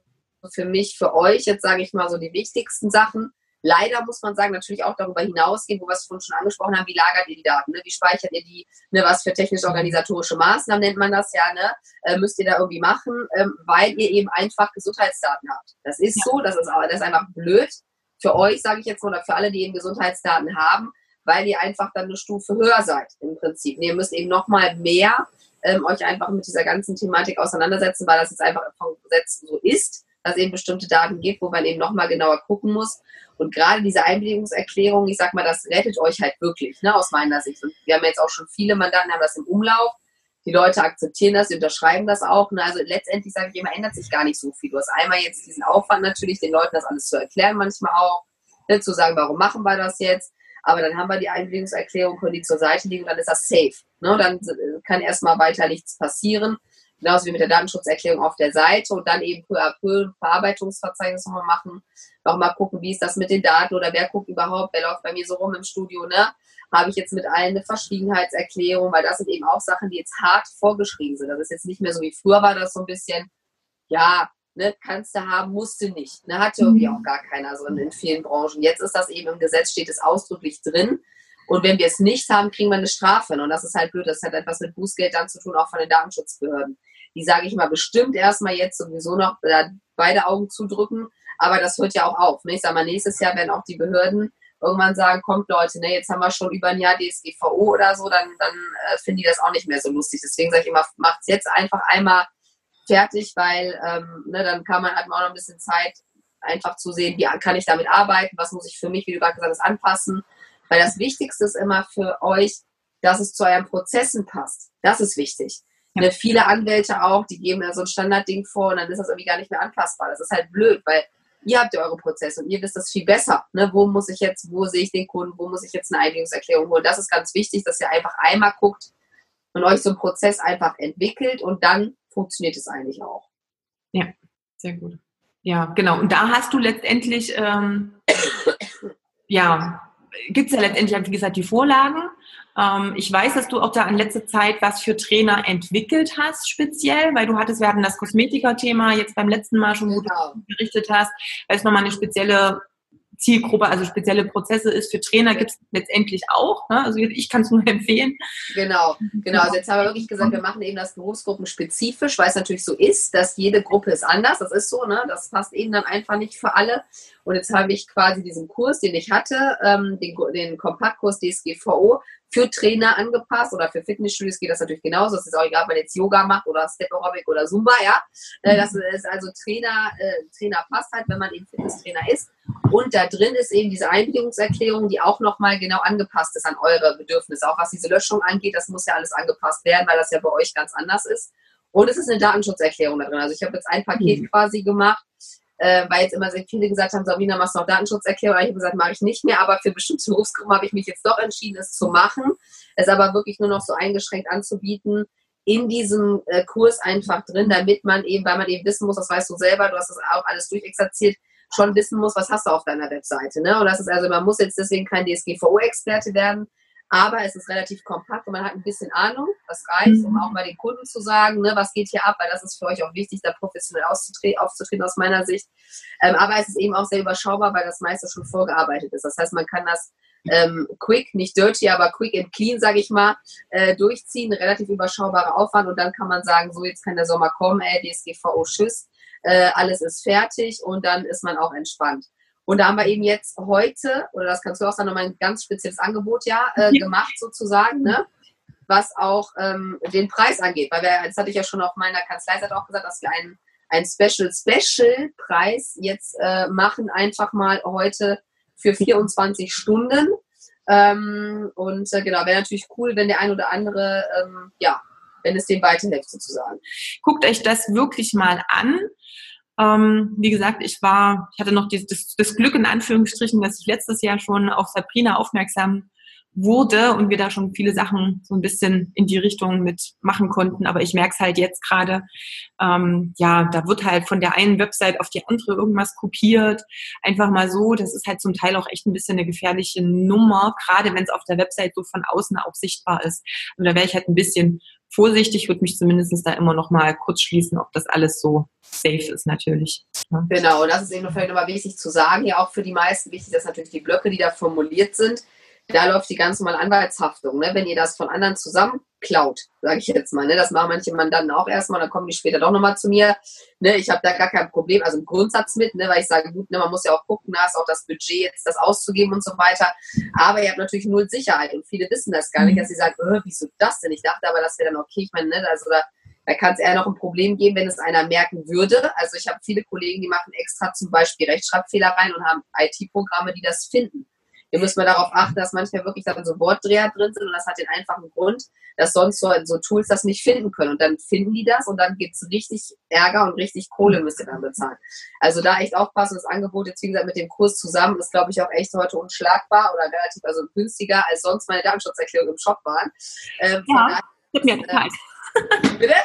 für mich, für euch jetzt sage ich mal so die wichtigsten Sachen. Leider muss man sagen, natürlich auch darüber hinausgehen, wo wir es vorhin schon angesprochen haben, wie lagert ihr die Daten, ne? wie speichert ihr die, ne? was für technisch-organisatorische Maßnahmen nennt man das ja, ne? Äh, müsst ihr da irgendwie machen, ähm, weil ihr eben einfach Gesundheitsdaten habt. Das ist so, das ist, das ist einfach blöd für euch, sage ich jetzt mal, oder für alle, die eben Gesundheitsdaten haben, weil ihr einfach dann eine Stufe höher seid im Prinzip. Und ihr müsst eben nochmal mehr ähm, euch einfach mit dieser ganzen Thematik auseinandersetzen, weil das jetzt einfach vom Gesetz so ist dass eben bestimmte Daten gibt, wo man eben nochmal genauer gucken muss. Und gerade diese Einwilligungserklärung, ich sag mal, das rettet euch halt wirklich, ne, aus meiner Sicht. Und wir haben jetzt auch schon viele Mandanten, haben das im Umlauf. Die Leute akzeptieren das, sie unterschreiben das auch. Ne? Also letztendlich sage ich immer, ändert sich gar nicht so viel. Du hast einmal jetzt diesen Aufwand natürlich, den Leuten das alles zu erklären, manchmal auch, ne? zu sagen, warum machen wir das jetzt. Aber dann haben wir die Einwilligungserklärung, können die zur Seite liegen und dann ist das safe. Ne? Dann kann erstmal weiter nichts passieren genauso wie mit der Datenschutzerklärung auf der Seite und dann eben peu à peu ein Verarbeitungsverzeichnis nochmal machen, nochmal gucken, wie ist das mit den Daten oder wer guckt überhaupt, wer läuft bei mir so rum im Studio, ne? Habe ich jetzt mit allen eine Verschwiegenheitserklärung, weil das sind eben auch Sachen, die jetzt hart vorgeschrieben sind. Das ist jetzt nicht mehr so wie früher war das so ein bisschen, ja, ne, kannst du haben, musst du nicht. Ne, hat ja irgendwie mhm. auch gar keiner so in vielen Branchen. Jetzt ist das eben im Gesetz, steht es ausdrücklich drin. Und wenn wir es nicht haben, kriegen wir eine Strafe. Und das ist halt blöd. Das hat etwas mit Bußgeld dann zu tun, auch von den Datenschutzbehörden die, sage ich mal, bestimmt erstmal jetzt sowieso noch äh, beide Augen zudrücken. Aber das hört ja auch auf. Ne? Ich sage mal, nächstes Jahr werden auch die Behörden irgendwann sagen, kommt Leute, ne, jetzt haben wir schon über ein Jahr DSGVO oder so, dann, dann äh, finden die das auch nicht mehr so lustig. Deswegen sage ich immer, macht es jetzt einfach einmal fertig, weil ähm, ne, dann kann man, hat man auch noch ein bisschen Zeit, einfach zu sehen, wie kann ich damit arbeiten, was muss ich für mich, wie du gerade gesagt hast, anpassen. Weil das Wichtigste ist immer für euch, dass es zu euren Prozessen passt. Das ist wichtig Ja. Viele Anwälte auch, die geben ja so ein Standardding vor und dann ist das irgendwie gar nicht mehr anpassbar. Das ist halt blöd, weil ihr habt ja eure Prozesse und ihr wisst das viel besser. Ne? Wo muss ich jetzt, wo sehe ich den Kunden, wo muss ich jetzt eine Einigungserklärung holen? Das ist ganz wichtig, dass ihr einfach einmal guckt und euch so einen Prozess einfach entwickelt und dann funktioniert es eigentlich auch. Ja, sehr gut. Ja, genau. Und da hast du letztendlich, ähm, ja, gibt es ja letztendlich, wie gesagt, die Vorlagen. Ähm, ich weiß, dass du auch da in letzter Zeit was für Trainer entwickelt hast, speziell, weil du hattest, wir hatten das Kosmetiker-Thema jetzt beim letzten Mal schon, wo genau. du berichtet hast, weil es nochmal eine spezielle Zielgruppe, also spezielle Prozesse ist. Für Trainer gibt es letztendlich auch. Ne? Also ich kann es nur empfehlen. Genau, genau. Also jetzt haben wir wirklich gesagt, wir machen eben das berufsgruppenspezifisch, weil es natürlich so ist, dass jede Gruppe ist anders. Das ist so, ne? Das passt eben dann einfach nicht für alle. Und jetzt habe ich quasi diesen Kurs, den ich hatte, ähm, den, den Kompaktkurs DSGVO, für Trainer angepasst oder für Fitnessstudios geht das natürlich genauso. Es ist auch egal, ob man jetzt Yoga macht oder Step Aerobic oder Zumba, ja. Äh, das ist also Trainer, äh, Trainer passt halt, wenn man eben Fitnesstrainer ist. Und da drin ist eben diese Einwilligungserklärung, die auch nochmal genau angepasst ist an eure Bedürfnisse. Auch was diese Löschung angeht, das muss ja alles angepasst werden, weil das ja bei euch ganz anders ist. Und es ist eine Datenschutzerklärung da drin. Also ich habe jetzt ein Paket mhm. quasi gemacht, äh, weil jetzt immer sehr viele gesagt haben, Sabrina, machst du noch Datenschutzerklärung? Ich habe gesagt, mache ich nicht mehr, aber für bestimmte Berufsgruppen habe ich mich jetzt doch entschieden, es zu machen, es aber wirklich nur noch so eingeschränkt anzubieten, in diesem äh, Kurs einfach drin, damit man eben, weil man eben wissen muss, das weißt du selber, du hast das auch alles durchexerziert, schon wissen muss, was hast du auf deiner Webseite. Ne? Und das ist also, man muss jetzt deswegen kein DSGVO-Experte werden, aber es ist relativ kompakt und man hat ein bisschen Ahnung. Das reicht, um auch mal den Kunden zu sagen, ne, was geht hier ab, weil das ist für euch auch wichtig, da professionell aufzutreten aus meiner Sicht. Ähm, aber es ist eben auch sehr überschaubar, weil das meiste schon vorgearbeitet ist. Das heißt, man kann das ähm, quick, nicht dirty, aber quick and clean, sage ich mal, äh, durchziehen. Relativ überschaubarer Aufwand und dann kann man sagen, so jetzt kann der Sommer kommen, ey, DSGVO, tschüss, äh, alles ist fertig und dann ist man auch entspannt. Und da haben wir eben jetzt heute, oder das kannst du auch sagen, nochmal ein ganz spezielles Angebot ja äh, gemacht sozusagen, ne? was auch ähm, den Preis angeht. Weil wir, das hatte ich ja schon auf meiner Kanzleiseite auch gesagt, dass wir einen, einen Special Special Preis jetzt äh, machen, einfach mal heute für 24 Stunden. Ähm, und äh, genau, wäre natürlich cool, wenn der ein oder andere, ähm, ja, wenn es dem weiterhilft sozusagen. Guckt euch das wirklich mal an. Ähm, wie gesagt, ich war, ich hatte noch dieses, das, das Glück in Anführungsstrichen, dass ich letztes Jahr schon auf Sabrina aufmerksam wurde und wir da schon viele Sachen so ein bisschen in die Richtung mit machen konnten. Aber ich merke es halt jetzt gerade, ähm, ja, da wird halt von der einen Website auf die andere irgendwas kopiert. Einfach mal so. Das ist halt zum Teil auch echt ein bisschen eine gefährliche Nummer, gerade wenn es auf der Website so von außen auch sichtbar ist. Und da wäre ich halt ein bisschen vorsichtig, würde mich zumindest da immer noch mal kurz schließen, ob das alles so safe ist natürlich. Ja. Genau, das ist eben vielleicht nochmal wichtig zu sagen, ja auch für die meisten wichtig, dass natürlich die Blöcke, die da formuliert sind, da läuft die ganz normale Anwaltshaftung. Ne? Wenn ihr das von anderen zusammen klaut, sage ich jetzt mal, ne? das machen manche Mandanten auch erstmal, dann kommen die später doch nochmal zu mir. Ne? Ich habe da gar kein Problem, also im Grundsatz mit, ne? weil ich sage, gut, ne, man muss ja auch gucken, da ist auch das Budget jetzt, das auszugeben und so weiter. Aber ihr habt natürlich null Sicherheit und viele wissen das gar nicht, dass sie sagen, äh, wieso das denn? Ich dachte aber, das wäre dann okay. Ich meine, ne? also da, da kann es eher noch ein Problem geben, wenn es einer merken würde. Also ich habe viele Kollegen, die machen extra zum Beispiel Rechtschreibfehler rein und haben IT-Programme, die das finden. Ihr müsst mal darauf achten, dass manchmal wirklich dann so Wortdreher drin sind und das hat den einfachen Grund, dass sonst so, so Tools das nicht finden können. Und dann finden die das und dann gibt es richtig Ärger und richtig Kohle müsst ihr dann bezahlen. Also da echt aufpassen, das Angebot jetzt wie gesagt mit dem Kurs zusammen ist, glaube ich, auch echt heute unschlagbar oder relativ also günstiger, als sonst meine Datenschutzerklärung im Shop waren. Ähm, ja, ich habe mehr bezahlt. Bitte?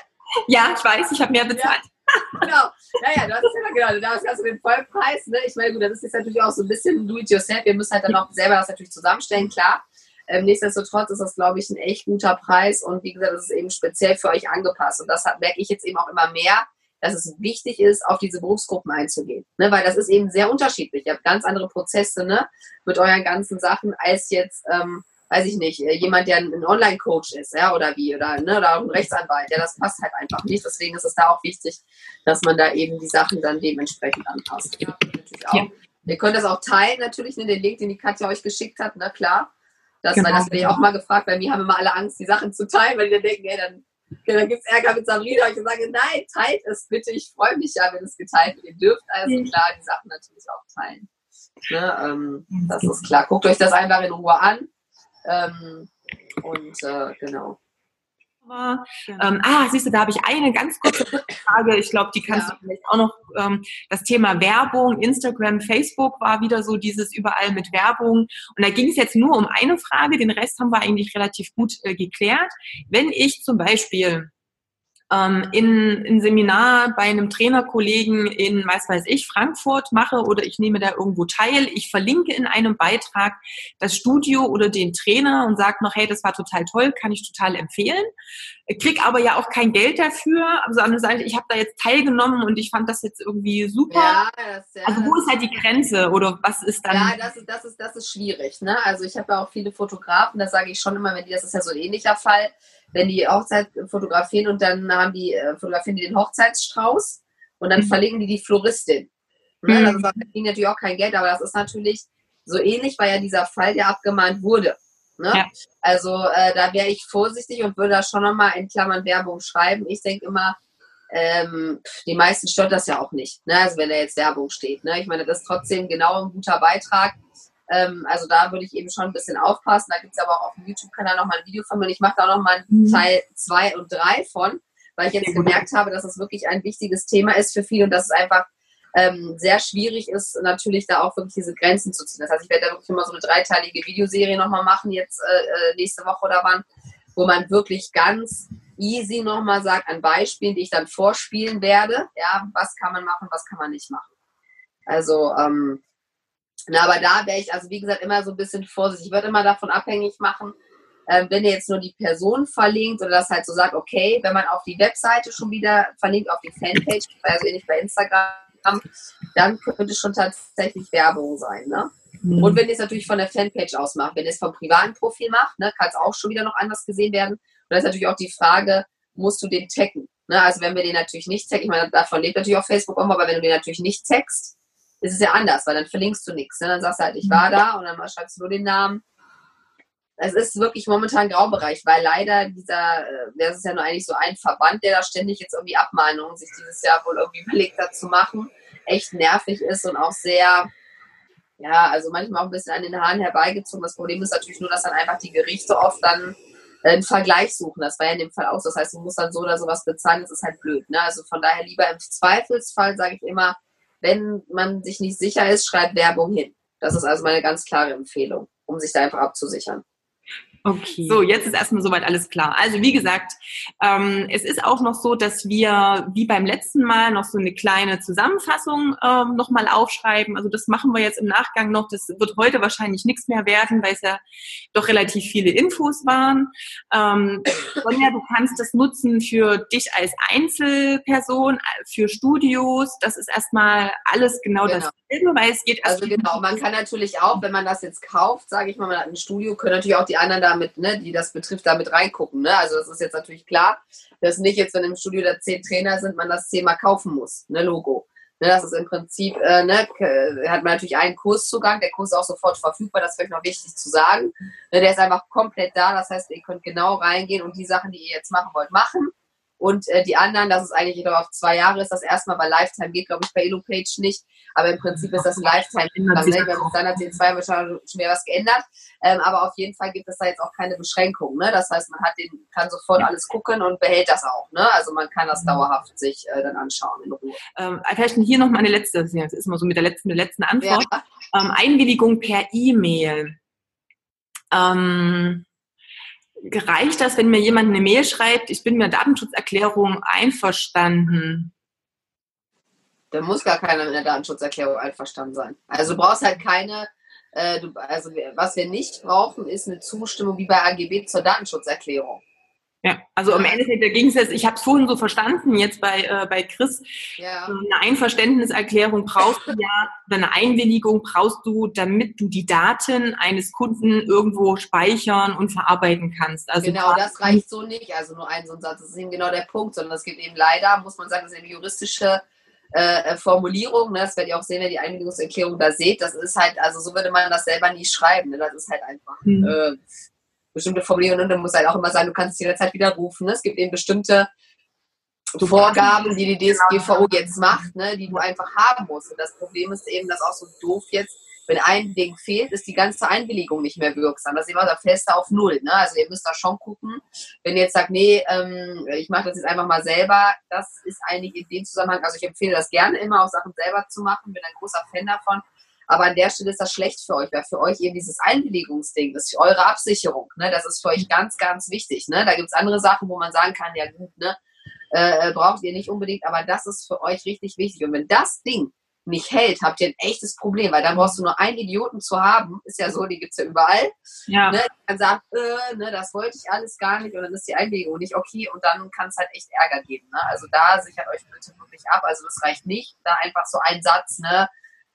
Ja, ich weiß, ich habe mehr bezahlt. Ja genau. Naja, du hast ja genau, du hast du den Vollpreis, ne? Ich meine, gut, das ist jetzt natürlich auch so ein bisschen do it yourself. Wir müssen halt dann auch selber das natürlich zusammenstellen, klar. Ähm, nichtsdestotrotz ist das, glaube ich, ein echt guter Preis und wie gesagt, das ist eben speziell für euch angepasst. Und das merke ich jetzt eben auch immer mehr, dass es wichtig ist, auf diese Berufsgruppen einzugehen. Ne? Weil das ist eben sehr unterschiedlich. Ihr habt ganz andere Prozesse ne? mit euren ganzen Sachen als jetzt ähm, weiß ich nicht, äh, jemand, der ein Online-Coach ist, ja, oder wie, oder, ne, oder ein Rechtsanwalt, ja, das passt halt einfach nicht. Deswegen ist es da auch wichtig, dass man da eben die Sachen dann dementsprechend anpasst. Ja, auch. Ja. Ihr könnt das auch teilen, natürlich, ne, den Link, den die Katja euch geschickt hat, na klar. Das, genau. das werde ich auch mal gefragt, weil mir haben immer alle Angst, die Sachen zu teilen, weil die dann denken, ey, dann, okay, dann gibt es Ärger mit Sabrina. Ich sage, nein, teilt es bitte. Ich freue mich ja, wenn es geteilt wird. Ihr dürft also klar die Sachen natürlich auch teilen. Ne, ähm, das ist klar. Guckt euch das einfach in Ruhe an. Ähm, und äh, genau. Ähm, ah, siehst du, da habe ich eine ganz kurze Frage. Ich glaube, die kannst ja. du vielleicht auch noch. Ähm, das Thema Werbung, Instagram, Facebook war wieder so dieses überall mit Werbung. Und da ging es jetzt nur um eine Frage. Den Rest haben wir eigentlich relativ gut äh, geklärt. Wenn ich zum Beispiel ähm, in ein Seminar bei einem Trainerkollegen in, was weiß ich, Frankfurt mache oder ich nehme da irgendwo teil. Ich verlinke in einem Beitrag das Studio oder den Trainer und sage noch, hey, das war total toll, kann ich total empfehlen. Krieg aber ja auch kein Geld dafür. Also an der Seite, ich habe da jetzt teilgenommen und ich fand das jetzt irgendwie super. Ja, das, ja, also wo ist halt die Grenze oder was ist dann? Ja, das ist, das ist, das ist schwierig. Ne? Also ich habe ja auch viele Fotografen, das sage ich schon immer, wenn die, das ist ja so ein ähnlicher Fall wenn die Hochzeit fotografieren und dann haben die, äh, fotografieren die den Hochzeitsstrauß und dann mhm. verlegen die die Floristin. Ne? Mhm. Also da verdienen natürlich auch kein Geld, aber das ist natürlich so ähnlich, weil ja dieser Fall ja abgemahnt wurde. Ne? Ja. Also äh, da wäre ich vorsichtig und würde da schon nochmal in Klammern Werbung schreiben. Ich denke immer, ähm, die meisten stört das ja auch nicht, ne? also wenn da jetzt Werbung steht. Ne? Ich meine, das ist trotzdem genau ein guter Beitrag. Ähm, also da würde ich eben schon ein bisschen aufpassen. Da gibt es aber auch auf dem YouTube-Kanal nochmal ein Video von mir. Und ich mache da nochmal mhm. Teil 2 und 3 von, weil ich jetzt gemerkt habe, dass es wirklich ein wichtiges Thema ist für viele und dass es einfach ähm, sehr schwierig ist, natürlich da auch wirklich diese Grenzen zu ziehen. Das heißt, ich werde da wirklich immer so eine dreiteilige Videoserie nochmal machen, jetzt äh, äh, nächste Woche oder wann, wo man wirklich ganz easy nochmal sagt, an Beispielen, die ich dann vorspielen werde, ja, was kann man machen, was kann man nicht machen. Also ähm, na, aber da wäre ich, also wie gesagt, immer so ein bisschen vorsichtig. Ich würde immer davon abhängig machen, äh, wenn ihr jetzt nur die Person verlinkt oder das halt so sagt, okay, wenn man auf die Webseite schon wieder verlinkt, auf die Fanpage, also ähnlich bei Instagram, dann könnte es schon tatsächlich Werbung sein. Ne? Mhm. Und wenn ihr es natürlich von der Fanpage aus macht, wenn ihr es vom privaten Profil macht, ne, kann es auch schon wieder noch anders gesehen werden. Und da ist natürlich auch die Frage, musst du den taggen? Ne? Also wenn wir den natürlich nicht taggen, ich meine, davon lebt natürlich auch Facebook immer, aber wenn du den natürlich nicht taggst, ist es ja anders, weil dann verlinkst du nichts. Ne? Dann sagst du halt, ich war da und dann schreibst du nur den Namen. Es ist wirklich momentan Graubereich, weil leider dieser, äh, das ist ja nur eigentlich so ein Verband, der da ständig jetzt irgendwie Abmahnungen sich dieses Jahr wohl irgendwie überlegt hat zu machen, echt nervig ist und auch sehr, ja, also manchmal auch ein bisschen an den Haaren herbeigezogen. Das Problem ist natürlich nur, dass dann einfach die Gerichte oft dann einen Vergleich suchen. Das war ja in dem Fall auch so. Das heißt, du musst dann so oder sowas bezahlen, das ist halt blöd. Ne? Also von daher lieber im Zweifelsfall, sage ich immer, wenn man sich nicht sicher ist, schreibt Werbung hin. Das ist also meine ganz klare Empfehlung, um sich da einfach abzusichern. Okay. So, jetzt ist erstmal soweit alles klar. Also wie gesagt, ähm, es ist auch noch so, dass wir wie beim letzten Mal noch so eine kleine Zusammenfassung ähm, nochmal aufschreiben. Also das machen wir jetzt im Nachgang noch. Das wird heute wahrscheinlich nichts mehr werden, weil es ja doch relativ viele Infos waren. Ähm, Sonja, du kannst das nutzen für dich als Einzelperson, für Studios. Das ist erstmal alles genau, genau. dasselbe, weil es geht. Also genau, man kann natürlich auch, wenn man das jetzt kauft, sage ich mal, man hat ein Studio, können natürlich auch die anderen da damit, ne, die das betrifft, damit reingucken. Ne? Also das ist jetzt natürlich klar, dass nicht jetzt, wenn im Studio da zehn Trainer sind, man das Thema kaufen muss, ne, Logo. Ne, das ist im Prinzip, äh, ne, hat man natürlich einen Kurszugang, der Kurs ist auch sofort verfügbar, das ist vielleicht noch wichtig zu sagen. Ne, der ist einfach komplett da, das heißt, ihr könnt genau reingehen und die Sachen, die ihr jetzt machen wollt, machen. Und äh, die anderen, das ist eigentlich, ich glaube, auf zwei Jahre ist das erstmal, weil Lifetime geht, glaube ich, bei Elo-Page nicht. Aber im Prinzip ist das ein Lifetime-Programm. Ne? Wir haben Standard C2 schon mehr was geändert. Ähm, aber auf jeden Fall gibt es da jetzt auch keine Beschränkung. Ne? Das heißt, man hat den, kann sofort alles gucken und behält das auch. Ne? Also man kann das mhm. dauerhaft sich äh, dann anschauen in Ruhe. Ähm, vielleicht hier noch mal eine letzte, das ist immer so mit der letzten, der letzten Antwort. Ja. Ähm, Einwilligung per E-Mail. Ähm, reicht das, wenn mir jemand eine Mail schreibt, ich bin mit der Datenschutzerklärung einverstanden? Da muss gar keiner mit der Datenschutzerklärung einverstanden sein. Also du brauchst halt keine, äh, du, also was wir nicht brauchen, ist eine Zustimmung wie bei AGB zur Datenschutzerklärung. Ja, also im Endeffekt, da ging es jetzt, ich habe es vorhin so verstanden, jetzt bei, äh, bei Chris, ja. eine Einverständniserklärung brauchst du ja, eine Einwilligung brauchst du, damit du die Daten eines Kunden irgendwo speichern und verarbeiten kannst. Also genau, das reicht so nicht, also nur ein so ein Satz, das ist eben genau der Punkt, sondern es gibt eben leider, muss man sagen, das ist eine juristische äh, Formulierung, ne? das werdet ihr auch sehen, wenn ihr die Einwilligungserklärung da seht, das ist halt, also so würde man das selber nie schreiben, ne? das ist halt einfach... Mhm. Äh, bestimmte Formulierungen und dann muss halt auch immer sagen, du kannst es jederzeit widerrufen. Ne? Es gibt eben bestimmte Vorgaben, die die DSGVO jetzt macht, ne, die du einfach haben musst. Und das Problem ist eben, dass auch so doof jetzt wenn ein Ding fehlt, ist die ganze Einwilligung nicht mehr wirksam. Das ist immer da fest auf Null. Ne? Also ihr müsst da schon gucken, wenn ihr jetzt sagt, nee, ähm, ich mache das jetzt einfach mal selber, das ist eigentlich in dem Zusammenhang, also ich empfehle das gerne immer, auch Sachen selber zu machen, bin ein großer Fan davon. Aber an der Stelle ist das schlecht für euch, weil für euch eben dieses Einwilligungsding, das ist eure Absicherung. Ne? Das ist für euch ganz, ganz wichtig. Ne? Da gibt es andere Sachen, wo man sagen kann, ja gut, ne? Äh, braucht ihr nicht unbedingt, aber das ist für euch richtig wichtig. Und wenn das Ding nicht hält, habt ihr ein echtes Problem, weil dann brauchst du nur einen Idioten zu haben, ist ja so, die gibt es ja überall. Ja. Ne, dann sagt, äh, ne, das wollte ich alles gar nicht und dann ist die Einwilligung nicht okay und dann kann es halt echt Ärger geben. Ne? Also da sichert euch bitte wirklich ab. Also das reicht nicht, da einfach so ein Satz, ne,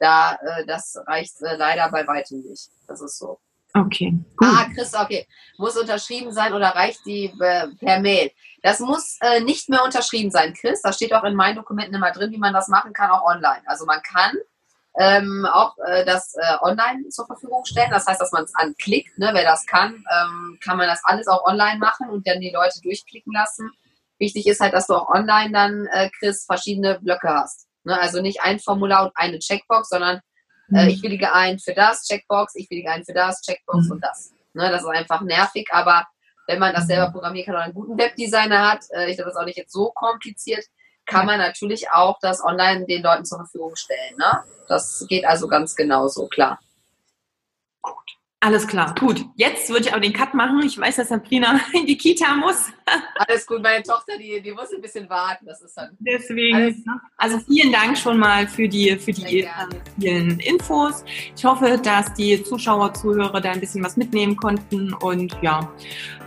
da, äh, das reicht äh, leider bei weitem nicht. Das ist so. Okay. Gut. Ah, Chris, okay. Muss unterschrieben sein oder reicht die äh, per Mail? Das muss äh, nicht mehr unterschrieben sein, Chris. Das steht auch in meinen Dokumenten immer drin, wie man das machen kann, auch online. Also man kann ähm, auch äh, das äh, online zur Verfügung stellen. Das heißt, dass man es anklickt. Ne? Wer das kann, ähm, kann man das alles auch online machen und dann die Leute durchklicken lassen. Wichtig ist halt, dass du auch online dann, äh, Chris, verschiedene Blöcke hast. Ne? Also nicht ein Formular und eine Checkbox, sondern äh, mhm. ich willige ein für das, Checkbox, ich willige ein für das, Checkbox mhm. und das. Ne? Das ist einfach nervig, aber wenn man das selber programmieren kann oder einen guten Webdesigner hat, äh, ich glaube, das ist auch nicht jetzt so kompliziert, kann man natürlich auch das online den Leuten zur Verfügung stellen. Ne? Das geht also ganz genauso, klar. Gut. Alles klar, gut. Jetzt würde ich aber den Cut machen. Ich weiß, dass Sabrina in die Kita muss. Alles gut, meine Tochter, die, die muss ein bisschen warten. Das ist dann. Deswegen. Alles, also vielen Dank schon mal für die, für die äh, vielen Infos. Ich hoffe, dass die Zuschauer, Zuhörer da ein bisschen was mitnehmen konnten. Und ja,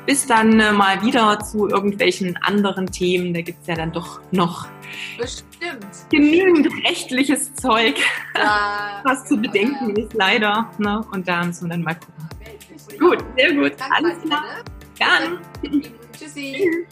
bis dann äh, mal wieder zu irgendwelchen anderen Themen. Da gibt es ja dann doch noch Bestimmt. genügend rechtliches Zeug, ja. was zu bedenken ja. ist, leider. Ne? Und da müssen wir dann mal gucken. Gut, sehr gut. Alles klar. Dann. Tschüssi.